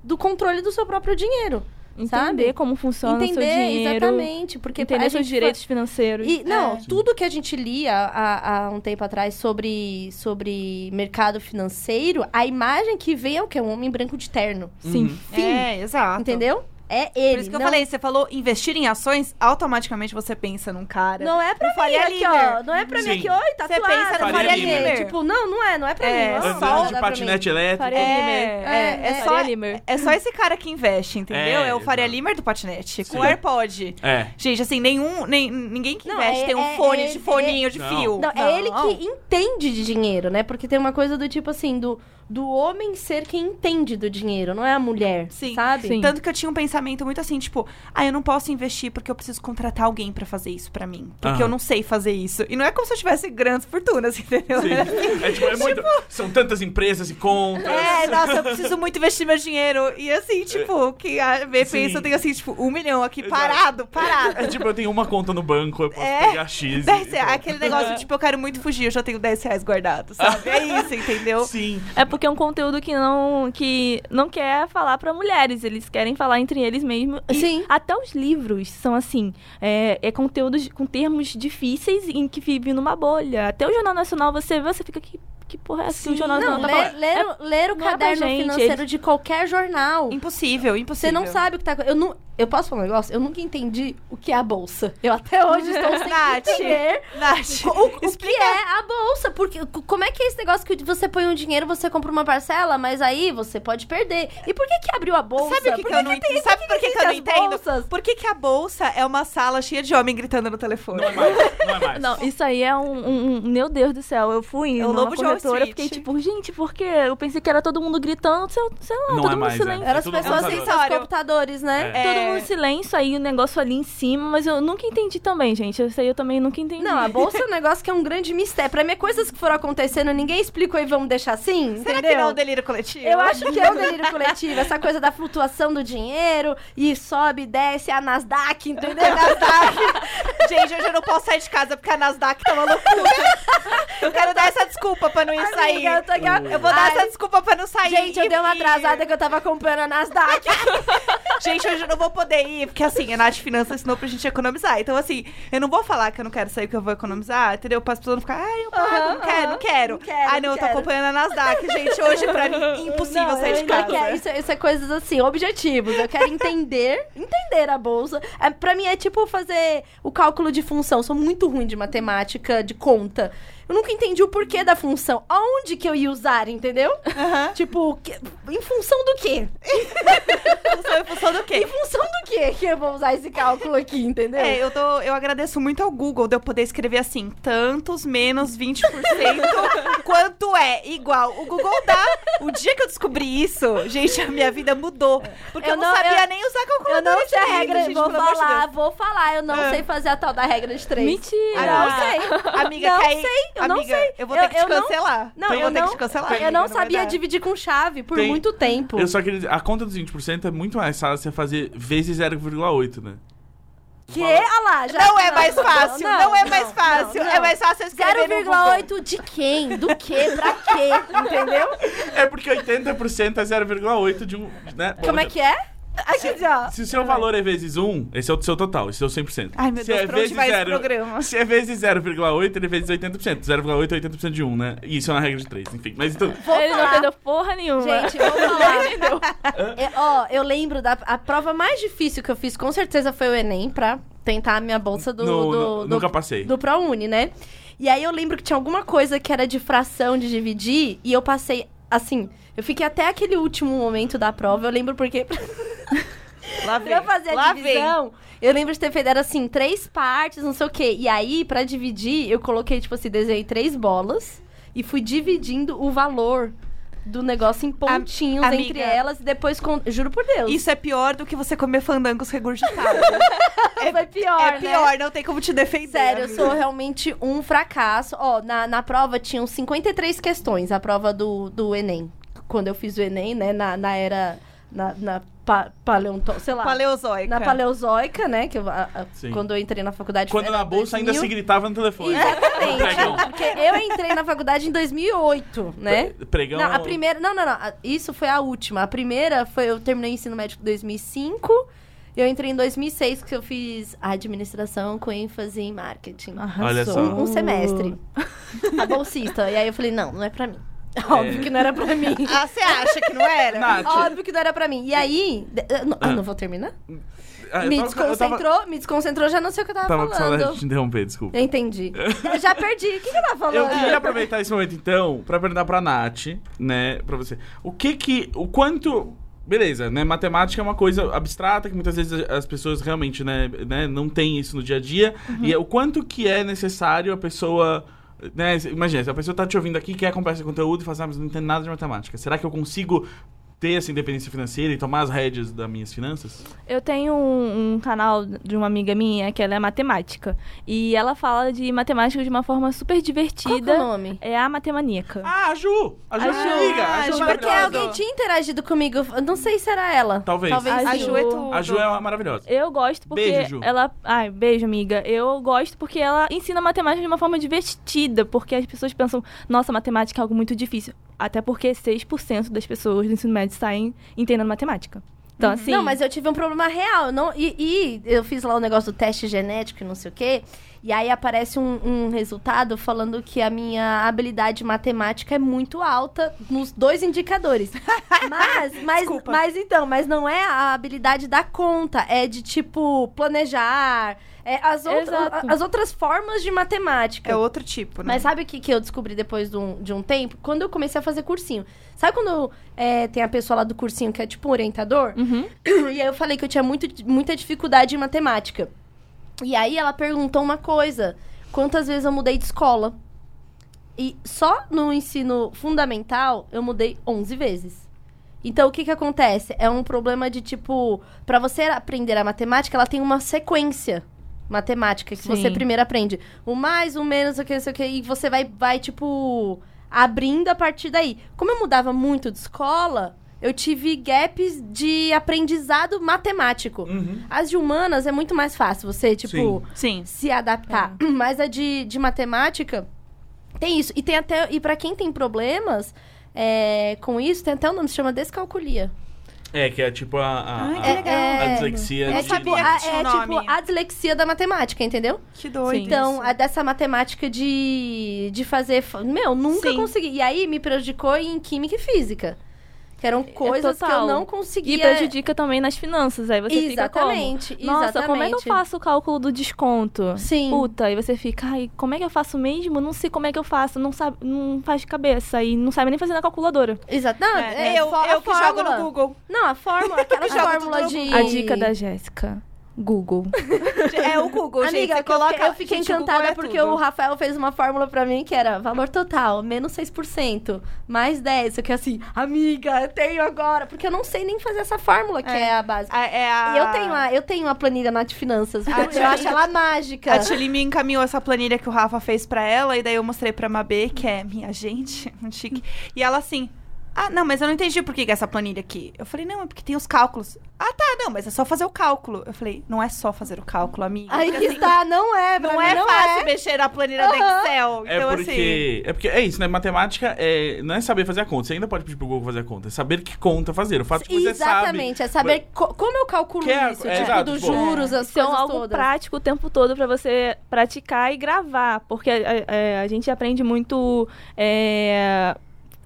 do controle do seu próprio dinheiro. Entender sabe? como funciona o seu Entender, dinheiro. exatamente. Porque Entender seus direitos financeiros. e, não, É. tudo que a gente lia há, há um tempo atrás sobre, sobre mercado financeiro, a imagem que vem é o que? Um homem branco de terno. Sim. Fim. É, exato. Entendeu? É ele. Por isso que eu não, falei, você falou investir em ações, automaticamente você pensa num cara. Não é pra mim Faria aqui, Limer. ó. Não é pra mim Sim. aqui, oi, tá Você pensa no Faria Limer. Tipo, não, não é, não é pra É, mim. Não, Andando de patinete mim. elétrico. Faria É, Limer. é, é, É, só, Faria Limer. é só esse cara que investe, entendeu? É, É, o Faria exato. Limer do patinete, Sim. com AirPod. É. Gente, assim, nenhum, nem, ninguém que Não, investe é- tem um é- fone é- de foninho de fio. Não, é ele que entende de dinheiro, né? Porque tem uma coisa do tipo assim, do, do homem ser quem entende do dinheiro, não é a mulher, Sim. sabe? Sim. Tanto que eu tinha um pensamento muito assim, tipo, ah, eu não posso investir porque eu preciso contratar alguém pra fazer isso pra mim. Porque Aham. eu não sei fazer isso. E não é como se eu tivesse grandes fortunas, entendeu? Sim. É, tipo, é muito. São tantas empresas e contas. É, nossa, eu preciso muito investir meu dinheiro. E assim, tipo, que a pensa, eu tenho assim, tipo, um milhão aqui Exato. parado, parado. É tipo, eu tenho uma conta no banco, eu posso É. pegar X. 10 e- aquele negócio, tipo, eu quero muito fugir, eu já tenho 10 reais guardados, sabe? É isso, entendeu? Sim. É porque é um conteúdo que não, que não quer falar pra mulheres. Eles querem falar entre eles mesmos. E Sim. Até os livros são assim. É, é conteúdos com termos difíceis em que vive numa bolha. Até o Jornal Nacional você vê, você fica que, que porra é essa que o Jornal Não, Nacional tá ler, É- ler o não é caderno gente, financeiro de qualquer jornal. Impossível, Você impossível. não sabe o que tá Eu não. Eu posso falar um negócio? Eu nunca entendi o que é a bolsa. Eu até hoje estou sem Nath. entender Nath, o, o- o que é a bolsa. Porque como é que é esse negócio que você põe um dinheiro, você compra uma parcela, mas aí você pode perder. E por que que abriu a bolsa? Sabe o que, Por que eu não entendo? Sabe por que, que eu não entendo? bolsas? Por que, que a bolsa é uma sala cheia de homem gritando no telefone? Não é mais. Não é mais. Não, isso aí é um, um- um- Meu Deus do céu, eu fui É o numa Lobo de Wall corretora, Street. fiquei tipo, gente, por quê? Eu pensei que era todo mundo gritando, sei, sei lá, Não todo é mundo mais, silêncio. é. Eram as pessoas em computador. seus Computador. computadores, né? É. Todo É. mundo em silêncio, aí o negócio ali em cima, mas eu nunca entendi também, gente. Isso aí eu também nunca entendi. Não, a bolsa é um negócio que é um grande mistério. Pra mim, é coisas que foram acontecendo, ninguém explicou e vamos deixar assim, Será entendeu? que não é um delírio coletivo? Eu acho que é um delírio coletivo, essa coisa da flutuação do dinheiro e sobe, desce a Nasdaq, entendeu? Gente, hoje eu não posso sair de casa porque a Nasdaq tá uma loucura. Eu quero dar essa desculpa pra não ir sair. Amiga, eu tô aqui, Eu vou dar Ai, essa desculpa pra não sair. Gente, eu dei uma atrasada que eu tava acompanhando a Nasdaq. Gente, hoje eu não vou poder ir, porque assim, a Nath Finanças ensinou pra gente economizar. Então, assim, eu não vou falar que eu não quero sair, que eu vou economizar, entendeu? Para as pessoas não ficarem, ai, eu pago, Aham, não quero, não quero. Não quero, ai, não não, eu tô quero. acompanhando a Nasdaq, gente. Hoje, pra mim, impossível Não, sair eu de ainda casa. quero- Isso, é- isso é coisas assim, objetivos. Eu quero entender, entender a bolsa. É, pra mim é tipo fazer o cálculo de função. Sou muito ruim de matemática, de conta. Eu nunca entendi o porquê da função. Aonde que eu ia usar, entendeu? Aham. Tipo, que- em função do quê? Função em função do Em quê? função do quê que eu vou usar esse cálculo aqui, entendeu? É, eu, tô, eu agradeço muito ao Google de eu poder escrever assim, tantos menos 20%, quanto é igual. O Google dá. O dia que eu descobri isso, gente, a minha vida mudou. Porque eu, Eu não, não- sabia eu- nem usar Eu calculadora não sei a regra, gente, vou de falar, Deus. vou falar. Eu não Ah. sei fazer a tal da regra de três. Mentira! Ah, Não sei. Amiga, Não quer ir? sei, eu não sei. Eu vou Eu- ter que te não- cancelar. Não, eu eu vou ter não- que te cancelar. Eu não sabia dividir com chave por Tem- muito tempo. Eu só queria dizer, a conta dos 20% é muito mais fácil você fazer vezes 0,8, né? Que? Olha lá, já. Não é mais fácil, não, é mais fácil. não, É mais fácil eu escrever no Google. 0,8 de quem? Do quê? Pra quê? Entendeu? É porque 80% é 0,8 de um. Né? Como é que é? Aqui já. Se o seu valor é vezes 1, esse é o seu total, esse é o 100%. Ai, meu se Deus, é pra onde vezes vai esse zero- programa? Se é vezes 0,8, ele é vezes 80%. 0,8 é 80% de 1, né? Isso é uma regra de 3, enfim. Mas então. Vou Ele não falar. entendeu porra nenhuma. Gente, vou falar. É, ó, eu lembro da a prova mais difícil que eu fiz, com certeza foi o Enem, pra tentar a minha bolsa do, no- do, no- do, nunca passei. do ProUni, né? E aí eu lembro que tinha alguma coisa que era de fração, de dividir, e eu passei, assim, eu fiquei até aquele último momento da prova, eu lembro porque... Lá vem. Pra fazer a Lá vem. divisão, eu lembro de ter feito, era assim, três partes, não sei o quê. E aí, pra dividir, eu coloquei, tipo assim, desenhei três bolas e fui dividindo o valor do negócio em pontinhos entre elas e depois, com... juro por Deus. Isso é pior do que você comer fandangos regurgitados. foi pior, é né? pior, não tem como te defender. Sério, eu sou realmente um fracasso. Ó, na, na prova tinham 53 questões, a prova do, do Enem. Quando eu fiz o Enem, né, na, na era... Na, na pa, paleonto, sei lá. Paleozoica. Na paleozoica, né? Que eu, a- a- quando eu entrei na faculdade. Quando na bolsa ainda 2000. se gritava no telefone. Exatamente. Porque eu entrei na faculdade em 2008, né? Pre- Pregão. Não, a primeira. Não, não, não. Isso foi a última. A primeira foi. Eu terminei o ensino médico em 2005. Eu entrei em 2006, que eu fiz administração com ênfase em marketing. Olha só. Um, um semestre. A bolsista. E aí eu falei, não, não é pra mim. Óbvio que não era pra mim. Ah, você acha que não era? Nath, Óbvio que não era pra mim. E aí. não, ah, não vou terminar? ah, Me tava- eu tava- desconcentrou, me desconcentrou, já não sei o que eu tava, Tava com saudade falando. de te interromper, desculpa. Eu entendi. Eu já perdi. O que, que eu tava falando? Eu queria aproveitar esse momento, então, pra perguntar pra Nath, né, pra você. O que que. O quanto. Beleza, né? Matemática é uma coisa abstrata que muitas vezes as pessoas realmente, né, né não têm isso no dia a dia. E é o quanto que é necessário a pessoa. Né, imagina, se a pessoa tá te ouvindo aqui, quer acompanhar esse conteúdo e assim, ah, mas não entendo nada de matemática. Será que eu consigo ter essa independência financeira e tomar as rédeas das minhas finanças? Eu tenho um, um canal de uma amiga minha que ela é matemática. E ela fala de matemática de uma forma super Qual que divertida. é o nome? É a matemaníaca. Ah, a Ju! A Ju, A é Ju, amiga! a A Ju, Ju, é Porque alguém tinha interagido comigo. Eu não sei se era ela. Talvez. Talvez A A sim. Ju é tudo. A Ju é maravilhosa. Eu gosto porque Beijo, Ju. ela. Ai, beijo, amiga. Eu gosto porque ela ensina matemática de uma forma divertida. Porque as pessoas pensam, nossa, matemática é algo muito difícil. Até porque 6% das pessoas do ensino médio saem entendendo matemática. Então, assim. Não, mas eu tive um problema real. eu Não, e, e eu fiz lá o negócio do teste genético e não sei o quê. E aí aparece um, um resultado falando que a minha habilidade matemática é muito alta nos dois indicadores. mas, mas, Desculpa. mas então, mas não é a habilidade da conta. É de tipo planejar. É as, outra- Exato. as outras formas de matemática. É outro tipo, né? Mas sabe o que, que eu descobri depois de um, de um tempo? Quando eu comecei a fazer cursinho. Sabe quando é, tem a pessoa lá do cursinho que é tipo um orientador? Uhum. E aí eu falei que eu tinha muito, muita dificuldade em matemática. E aí ela perguntou uma coisa: quantas vezes eu mudei de escola? E só no ensino fundamental eu mudei 11 vezes. Então o que que acontece? É um problema de tipo, Pra você aprender a matemática, ela tem uma sequência matemática que Sim. você primeiro aprende. O mais, o menos, o que, não sei o que, e você vai vai tipo abrindo a partir daí. Como eu mudava muito de escola, eu tive gaps de aprendizado matemático. Uhum. As de humanas é muito mais fácil você, tipo, Sim. se adaptar. Mas a de, de matemática tem isso. E tem até. E pra quem tem problemas é, com isso, tem até um nome que se chama descalculia. É, que é tipo a, a, Ai, a- que legal. a É- dislexia É, de... tipo, sabia a, é um nome. tipo a dislexia da matemática, entendeu? Que doido. Então, isso. a dessa matemática de, de fazer. fa- Meu, nunca Sim. consegui. E aí me prejudicou em química e física. Que eram coisas que eu É total. não E conseguia. prejudica também nas finanças. Aí você fica como? Exatamente, Nossa, como é que eu exatamente. faço o cálculo do desconto? Sim. Puta, aí você fica, ai, como é que eu faço mesmo? Não sei como é que eu faço, não sabe, não faz de cabeça e não sabe nem fazer na calculadora. Exato. Não, É, é, eu a eu que jogo no Google. Não, a fórmula, aquela fórmula de. A dica da Jéssica. Google. É o Google, gente. Amiga, coloca. fiquei- eu fiquei Gente, encantada é porque tudo. o Rafael fez uma fórmula pra mim que era valor total, menos 6%, mais 10. Eu que assim, amiga, eu tenho agora. Porque eu não sei nem fazer essa fórmula, que é, É. a básica. A- é a... E eu tenho, a, eu tenho a planilha Nath Finanças. A eu acho ela mágica. A Tilly me encaminhou essa planilha que o Rafa fez pra ela, e daí eu mostrei pra Mabê, que é minha gente, muito chique. E ela assim, ah, não, mas eu não entendi por que, que é essa planilha aqui. Eu falei, não, é porque tem os cálculos. Ah, tá, não, mas é só fazer o cálculo. Eu falei, não é só fazer o cálculo, amiga. Aí Porque, que assim, está, não é, pra Não mim é não fácil é. mexer na planilha do Aham. Excel. É Então, porque, assim... é porque é isso, né? Matemática é, não é saber fazer a conta. Você ainda pode pedir pro Google fazer a conta. É saber que conta fazer. O fato de que você sabe... Exatamente, é saber co- como eu calculo Que é- isso, é, tipo, exato, dos tipo, juros, as é coisas algo todas. prático o tempo todo pra você praticar e gravar. Porque é, é, a gente aprende muito é,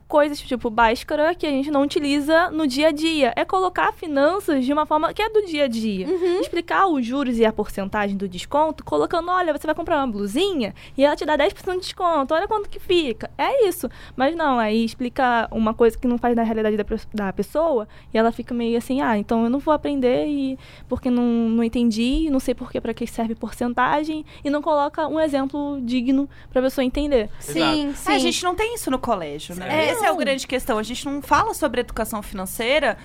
coisas tipo Bhaskara que a gente não utiliza no dia a dia. É colocar finanças de uma forma que é do dia a dia. Explicar os juros e a porcentagem do desconto, colocando, olha, você vai comprar uma blusinha e ela te dá 10% de desconto, olha quanto que fica. É isso. Mas não, aí explica uma coisa que não faz na realidade da, da pessoa e ela fica meio assim, ah, então eu não vou aprender e porque não, não entendi, não sei por que para que serve porcentagem e não coloca um exemplo digno pra pessoa entender. Sim, sim. É, a gente não tem isso no colégio, né? É, Essa é a grande questão. A gente não fala sobre educação financeira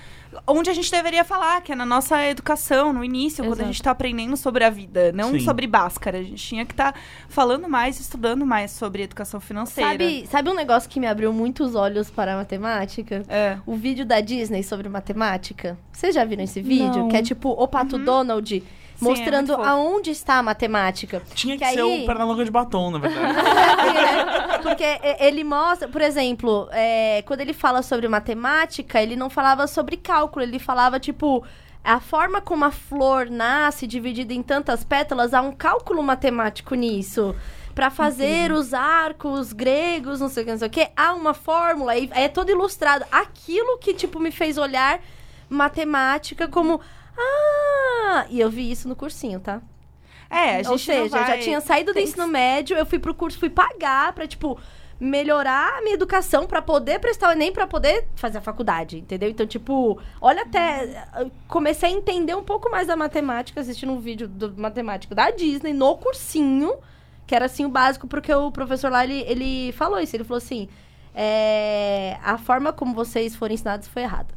onde a gente deveria falar, que é na nossa educação, no início, quando a Exato. gente tá aprendendo sobre a vida, não Sim. sobre Bhaskara. A gente tinha que estar falando mais, estudando mais sobre educação financeira. Sabe, sabe um negócio que me abriu muitos olhos para a matemática? É. O vídeo da Disney sobre matemática. Vocês já viram esse vídeo? Não. Que é tipo o Pato Donald Sim, é mostrando fofo. aonde está a matemática. Tinha que Que ser aí- o Pernalonga de batom, na verdade. Porque e- ele mostra, por exemplo, é, quando ele fala sobre matemática, ele não falava sobre cálculo, ele falava, tipo, a forma como a flor nasce dividida em tantas pétalas, há um cálculo matemático nisso. Pra fazer os arcos gregos, não sei o que, não sei o que, há uma fórmula, e é todo ilustrado. Aquilo que, tipo, me fez olhar matemática como. Ah! E eu vi isso no cursinho, tá? É, a gente Ou seja, não eu já vai- tinha saído do tem- ensino médio, eu fui pro curso, fui pagar pra, tipo, melhorar a minha educação pra poder prestar o Enem, pra poder fazer a faculdade, entendeu? Então, tipo, olha até... Comecei a entender um pouco mais da matemática assistindo um vídeo do matemática da Disney no cursinho, que era, assim, o básico, porque o professor lá, ele, ele falou isso, ele falou assim, é, a forma como vocês foram ensinados foi errada.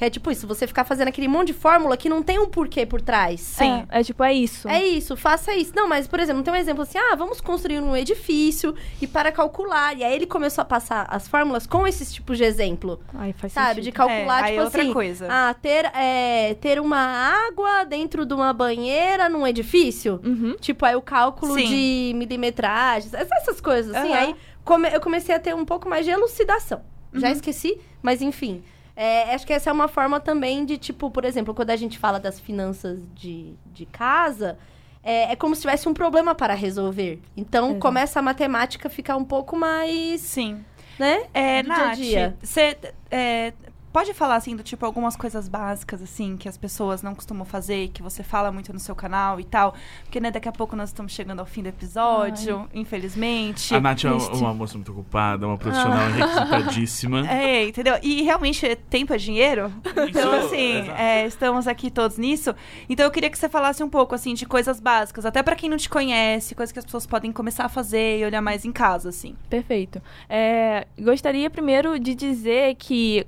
Que é tipo isso, você ficar fazendo aquele monte de fórmula que não tem um porquê por trás. Sim. É, é tipo, é isso. É isso, faça isso. Não, mas, por exemplo, tem um exemplo assim: ah, vamos construir um edifício e para calcular. E aí ele começou a passar as fórmulas com esses tipos de exemplo. Ai, faz Sabe? De sentido. calcular, É, aí tipo é outra assim. coisa. Ah, ter, é, ter uma água dentro de uma banheira num edifício. Uhum. Tipo, aí o cálculo Sim. de milimetragem, essas coisas, assim. Aham. Aí come- eu comecei a ter um pouco mais de elucidação. Já Uhum. esqueci, mas enfim. É, acho que essa é uma forma também de, tipo, por exemplo, quando a gente fala das finanças de, de casa, é, é como se tivesse um problema para resolver. Então, Exato. começa a matemática a ficar um pouco mais, Sim. né? É, Nath, dia é, pode falar, assim, do tipo, algumas coisas básicas, assim, que as pessoas não costumam fazer, que você fala muito no seu canal e tal? Porque, né, daqui a pouco nós estamos chegando ao fim do episódio, infelizmente. A Nath é uma, Triste. uma moça muito ocupada, uma profissional requisitadíssima. É, entendeu? E realmente, tempo é dinheiro. Então, Isso, assim, exato. é, estamos aqui todos nisso. Então, eu queria que você falasse um pouco, assim, de coisas básicas, até pra quem não te conhece, coisas que as pessoas podem começar a fazer e olhar mais em casa, assim. Perfeito. É, gostaria primeiro de dizer que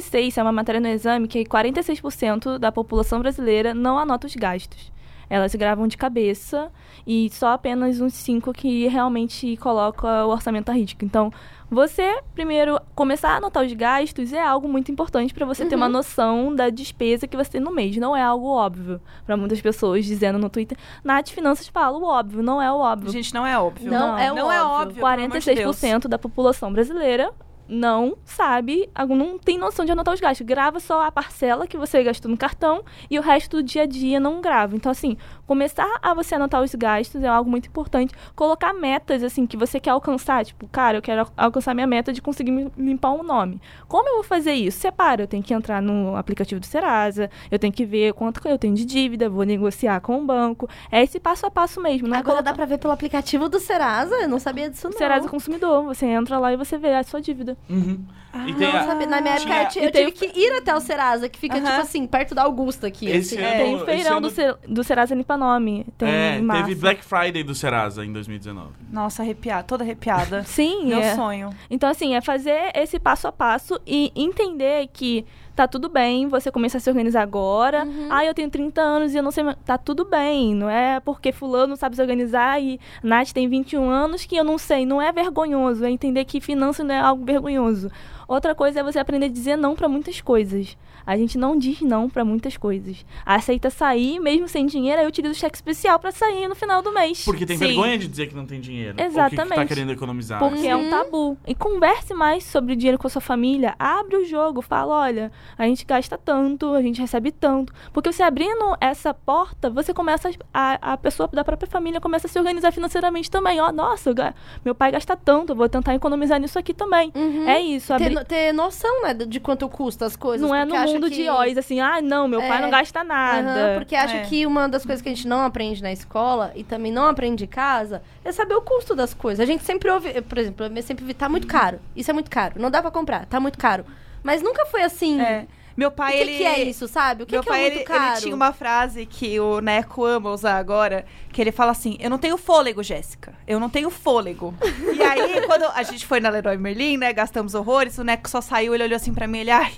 46, é uma matéria no exame, que 46% da população brasileira não anota os gastos. Elas gravam de cabeça e só apenas uns 5 que realmente coloca o orçamento a risco. Então, você, primeiro, começar a anotar os gastos é algo muito importante para você ter uma noção da despesa que você tem no mês. Não é algo óbvio. Para muitas pessoas dizendo no Twitter, Nath Finanças fala o óbvio. Não é o óbvio. Gente, não é óbvio. Não é o não é óbvio. óbvio. pelo amor de Deus. 46% da população brasileira não sabe, não tem noção de anotar os gastos. Grava só a parcela que você gastou no cartão e o resto do dia a dia não grava. Então, assim, começar a você anotar os gastos é algo muito importante. Colocar metas, assim, que você quer alcançar. Tipo, cara, eu quero alcançar minha meta de conseguir limpar um nome. Como eu vou fazer isso? Separa. Eu tenho que entrar no aplicativo do Serasa, eu tenho que ver quanto eu tenho de dívida, vou negociar com o banco. É esse passo a passo mesmo. Não é Agora colocar- dá pra ver pelo aplicativo do Serasa? Eu não sabia disso, não. Serasa Consumidor. Você entra lá e você vê a sua dívida. Uhum. e tem Não a-. Na minha época, tinha- eu, ti- eu E tem tive que ir até o Serasa, que fica, Aham. tipo assim, perto da Augusta aqui. Esse assim. ano- Tem esse o feirão ano- do, Ser- do Serasa Limpa Nome. Tem é, em março. teve Black Friday do Serasa em 2019. Nossa, arrepiada, toda arrepiada. Sim, Meu é. sonho. Então, assim, é fazer esse passo a passo e entender que tá tudo bem você começar a se organizar agora. Ah, eu tenho 30 anos e eu não sei. Tá tudo bem. Não é porque fulano sabe se organizar e Nath tem 21 anos que eu não sei. Não é vergonhoso. É entender que finanças não é algo vergonhoso. Outra coisa é você aprender a dizer não pra muitas coisas. A gente não diz não pra muitas coisas. Aceita sair, mesmo sem dinheiro, aí utiliza o cheque especial pra sair no final do mês. Porque tem Sim. vergonha de dizer que não tem dinheiro. Ou que, que tá Exatamente. querendo economizar. Porque é Uhum. um tabu. E converse mais sobre o dinheiro com a sua família. Abre o jogo, fala, olha, a gente gasta tanto, a gente recebe tanto. Porque você abrindo essa porta, você começa a, a pessoa da própria família começa a se organizar financeiramente também. Ó, nossa, ga- meu pai gasta tanto, eu vou tentar economizar nisso aqui também. Uhum. É isso, Ter, abrir... no- ter noção, né, de quanto custa as coisas. Não é no acha mundo que- de Oz, assim, ah, não, meu pai É. não gasta nada. porque acha É. que uma das coisas que a gente não aprende na escola e também não aprende em casa é saber o custo das coisas. A gente sempre ouve, por exemplo, eu sempre ouvi, tá muito caro, isso é muito caro, não dá pra comprar, tá muito caro. Mas nunca foi assim. É. Meu O pai, que, ele. que é isso, sabe? O que, Meu que pai, é muito ele, caro? ele tinha uma frase que o Neco ama usar agora, que ele fala assim, eu não tenho fôlego, Jéssica. Eu não tenho fôlego. e aí, quando a gente foi na Leroy Merlin, né, gastamos horrores, o Neco só saiu, ele olhou assim pra mim, ele, ai,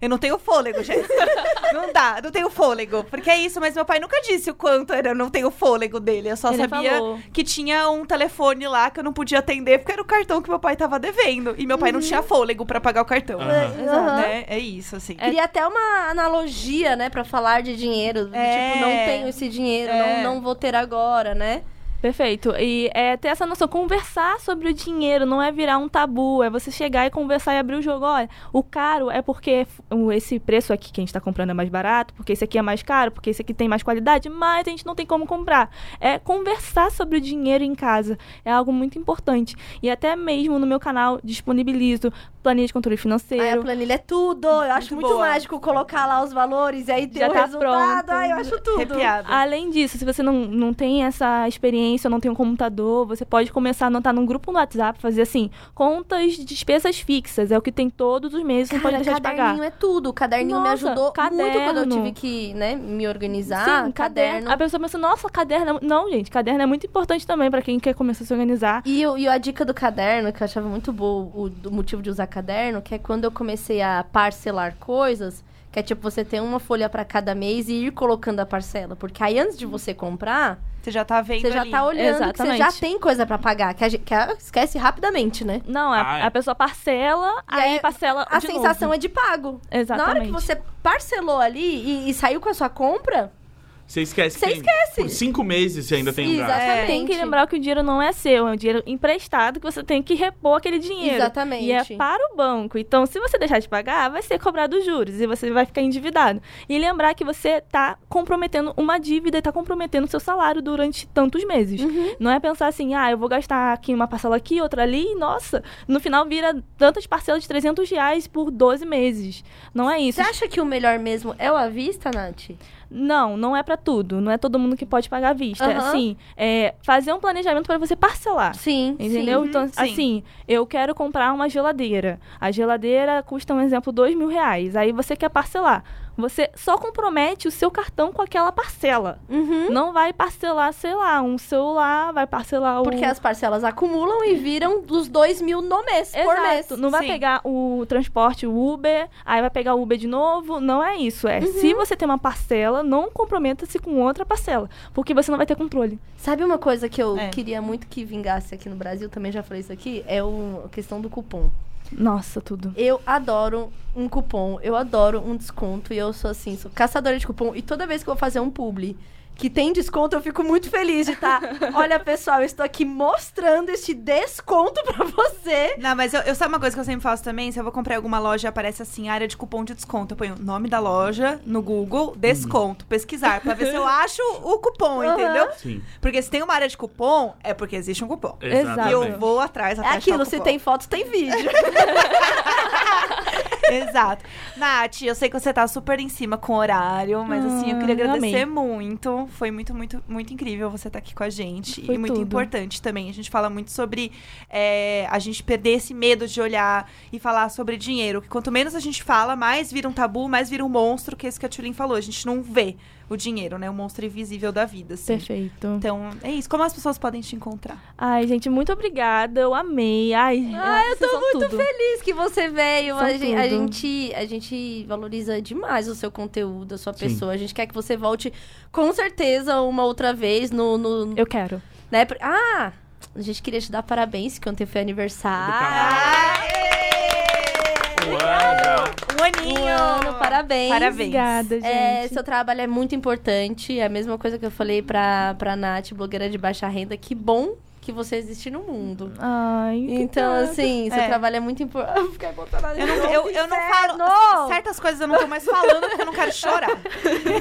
eu não tenho fôlego, Jéssica. não dá, não tenho fôlego. Porque é isso, mas meu pai nunca disse o quanto era eu não tenho fôlego dele. Eu só Ele sabia falou. que tinha um telefone lá que eu não podia atender, porque era o cartão que meu pai tava devendo. E meu pai não tinha fôlego pra pagar o cartão. Aham. Aham. Né? É isso, assim. Queria até uma analogia, né, pra falar de dinheiro. É. Tipo, não tenho esse dinheiro, É. não, não vou ter agora, né? Perfeito. E é ter essa noção, conversar sobre o dinheiro, não é virar um tabu, é você chegar e conversar e abrir o jogo. Olha, o caro é porque esse preço aqui que a gente tá comprando é mais barato, porque esse aqui é mais caro, porque esse aqui tem mais qualidade, mas a gente não tem como comprar. É conversar sobre o dinheiro em casa. É algo muito importante. E até mesmo no meu canal disponibilizo planilha de controle Aí a financeiro. planilha é tudo. Eu acho muito boa. mágico colocar lá os valores e aí ter Já o tá resultado. pronto. Ai, eu acho tudo. Arrepiada. Além disso, se você não, não tem essa experiência, não tem um computador, você pode começar a anotar num grupo no WhatsApp, fazer assim, contas de despesas fixas, é o que tem todos os meses, não pode Cara, deixar de caderninho pagar. é tudo. O caderninho me Nossa, ajudou muito quando eu caderno. tive que, né, me organizar. Sim, caderno. A pessoa pensa, nossa, caderno. é- Não, gente, caderno é muito importante também pra quem quer começar a se organizar. E, o- e a dica do caderno, que eu achava muito boa, o do motivo de usar caderno, que é quando eu comecei a parcelar coisas, que é tipo você ter uma folha pra cada mês e ir colocando a parcela. Porque aí antes de você comprar, Você já tá vendo você já ali. tá olhando que você Exatamente. já tem coisa pra pagar, que, a gente, que a- esquece rapidamente, né? Não, a, Ah, é. a pessoa parcela, E aí, aí parcela A de sensação novo. é de pago. Exatamente. Na hora que você parcelou ali e, e saiu com a sua compra, Você esquece Você que esquece. por cinco meses você ainda tem um gasto. Exatamente. Tem que lembrar que o dinheiro não é seu, é um dinheiro emprestado que você tem que repor aquele dinheiro. Exatamente. E é para o banco. Então, se você deixar de pagar, vai ser cobrado juros e você vai ficar endividado. E lembrar que você está comprometendo uma dívida e está comprometendo o seu salário durante tantos meses. Uhum. Não é pensar assim, ah, eu vou gastar aqui uma parcela aqui, outra ali, e nossa, no final vira tantas parcelas de 300 reais por 12 meses. Não é isso. você acha que o melhor mesmo é o à vista, Nath? Não, não é pra tudo. Não é todo mundo que pode pagar à vista. É Aham. assim, é fazer um planejamento pra você parcelar. Sim. Entendeu? Sim. Então, Uhum, sim. assim, eu quero comprar uma geladeira. A geladeira custa, um exemplo, dois mil reais. Aí você quer parcelar. Você só compromete o seu cartão com aquela parcela. Uhum. Não vai parcelar, sei lá, um celular, vai parcelar o. Porque as parcelas acumulam e viram dos dois mil no mês, por mês. Exato. Não vai Sim. pegar o transporte, o Uber, aí vai pegar o Uber de novo. Não é isso. É se Uhum. você tem uma parcela, não comprometa-se com outra parcela. Porque você não vai ter controle. Sabe uma coisa que eu É. queria muito que vingasse aqui no Brasil, também já falei isso aqui, é o- a questão do cupom. Nossa, tudo. Eu adoro um cupom, eu adoro um desconto e eu sou assim, sou caçadora de cupom e toda vez que eu vou fazer um publi que tem desconto, eu fico muito feliz de estar. Olha, pessoal, eu estou aqui mostrando este desconto pra você. Não, mas eu, eu sabe uma coisa que eu sempre faço também? Se eu vou comprar em alguma loja, aparece assim, área de cupom de desconto. Eu ponho o nome da loja no Google, desconto, pesquisar, pra ver se eu acho o cupom, Aham. entendeu? Sim. Porque se tem uma área de cupom, é porque existe um cupom. Exato. E eu vou atrás até É achar aquilo, se tem foto, tem vídeo. Exato. Nath, eu sei que você tá super em cima com o horário, mas assim, eu queria Ah, agradecer amei. muito. Foi muito, muito, muito incrível você estar aqui com a gente. Foi e muito tudo. importante também. A gente fala muito sobre é, a gente perder esse medo de olhar e falar sobre dinheiro. Que quanto menos a gente fala, mais vira um tabu, mais vira um monstro, que é isso que a Tulin falou. A gente não vê o dinheiro, né? O monstro invisível da vida, assim. Perfeito. Então, é isso. Como as pessoas podem te encontrar? Ai, gente, muito obrigada. Eu amei. Ai, Ai, eu vocês tô são muito tudo. feliz que você veio. A gente, a, gente, a gente valoriza demais o seu conteúdo, a sua Sim. pessoa. A gente quer que você volte com certeza uma outra vez no. no Eu quero. né? Ah! A gente queria te dar parabéns, que ontem foi Do aniversário. canal. Um aninho! Um ano, parabéns. Parabéns. Obrigada, gente. É, seu trabalho é muito importante. É a mesma coisa que eu falei pra, pra Nath, blogueira de baixa renda. Que bom que você existe no mundo. Ai, Então, obrigada. assim, seu É. trabalho é muito importante. Eu fiquei emocionada. Eu não, eu, eu não falo. Certas coisas eu não tô mais falando porque eu não quero chorar.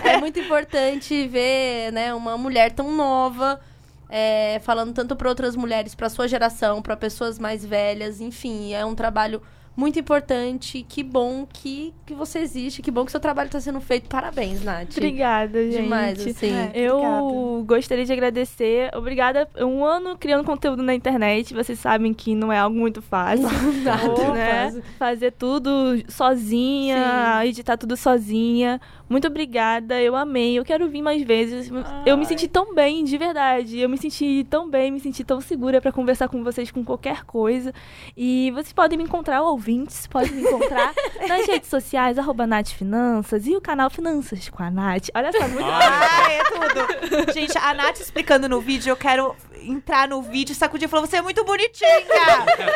É muito importante ver, né, uma mulher tão nova é, falando tanto para outras mulheres, para sua geração, para pessoas mais velhas, enfim, é um trabalho muito importante. Que bom que, que você existe, que bom que seu trabalho está sendo feito. Parabéns, Nath. Obrigada, gente. Demais, assim. É. Eu Obrigada. gostaria de agradecer. Obrigada. Um ano criando conteúdo na internet. Vocês sabem que não é algo muito fácil. Nada, né? fácil. Fazer tudo sozinha, editar tudo sozinha. Muito obrigada, eu amei. Eu quero vir mais vezes. Eu me senti tão bem, de verdade. Eu me senti tão bem, me senti tão segura pra conversar com vocês com qualquer coisa. E vocês podem me encontrar, ouvintes, podem me encontrar nas redes sociais, arroba Nath Finanças e o canal Finanças com a Nath. Olha só, muito Ai, é tudo. Gente, a Nath explicando no vídeo, eu quero entrar no vídeo e sacudir e falar: você é muito bonitinha!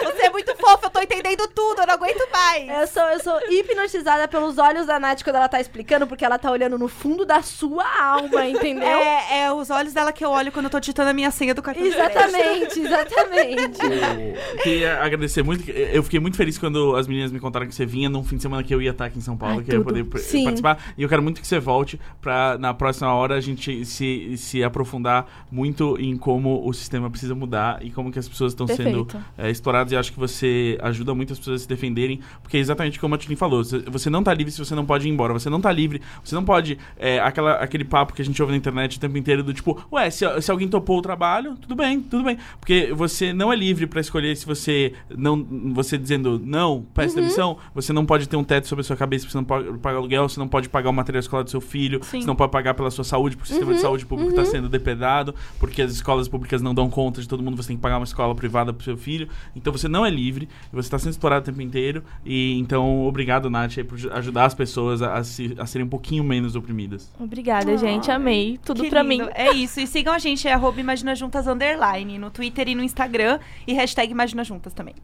Você é muito fofa, eu tô entendendo tudo, eu não aguento mais. Eu sou, eu sou hipnotizada pelos olhos da Nath quando ela tá explicando, porque ela tá olhando no fundo da sua alma, entendeu? É, é os olhos dela que eu olho quando eu tô digitando a minha senha do cartão. Exatamente, exatamente. Eu queria agradecer muito. Eu fiquei muito feliz quando as meninas me contaram que você vinha num fim de semana que eu ia estar aqui em São Paulo, Ai, que eu ia tudo. poder pr- Sim. participar. E eu quero muito que você volte pra na próxima hora a gente se, se aprofundar muito em como o sistema precisa mudar e como que as pessoas estão sendo é, exploradas. E acho que você ajuda muito as pessoas a se defenderem, porque é exatamente como a Tilly falou: você- não tá livre se você não pode ir embora. Você não tá livre, você não pode. é, aquela, aquele papo que a gente ouve na internet o tempo inteiro do tipo, ué, se, se alguém topou o trabalho, tudo bem, tudo bem. Porque você não é livre pra escolher se você não. Você dizendo não, peça demissão, você não pode ter um teto sobre a sua cabeça, você não pode pagar aluguel, você não pode pagar o material escolar do seu filho, Sim. você não pode pagar pela sua saúde, porque o sistema de saúde público está sendo depredado, porque as escolas públicas não dão conta de todo mundo, você tem que pagar uma escola privada pro seu filho. Então você não é livre, você está sendo explorado o tempo inteiro. E então, obrigado, Nath, aí, por ajudar as pessoas a, a se- a serem um pouquinho menos oprimidas. Obrigada, gente. Amei. Tudo pra lindo. mim. É isso. E sigam a gente, é arroba Imagina Juntas Underline, no Twitter e no Instagram. E hashtag Imagina Juntas também.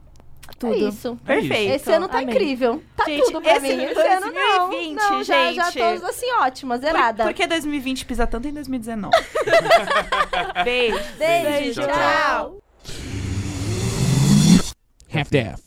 Tudo. É isso. Perfeito. Esse ano tá Amei. incrível. Tá Gente, tudo pra esse mim. Esse ano não. 2020, não, já, já gente. tô assim ótima, Por, zerada. por que 2020 pisa tanto em 2019? Beijo. Beijo, Beijo, tchau. Half-Deaf.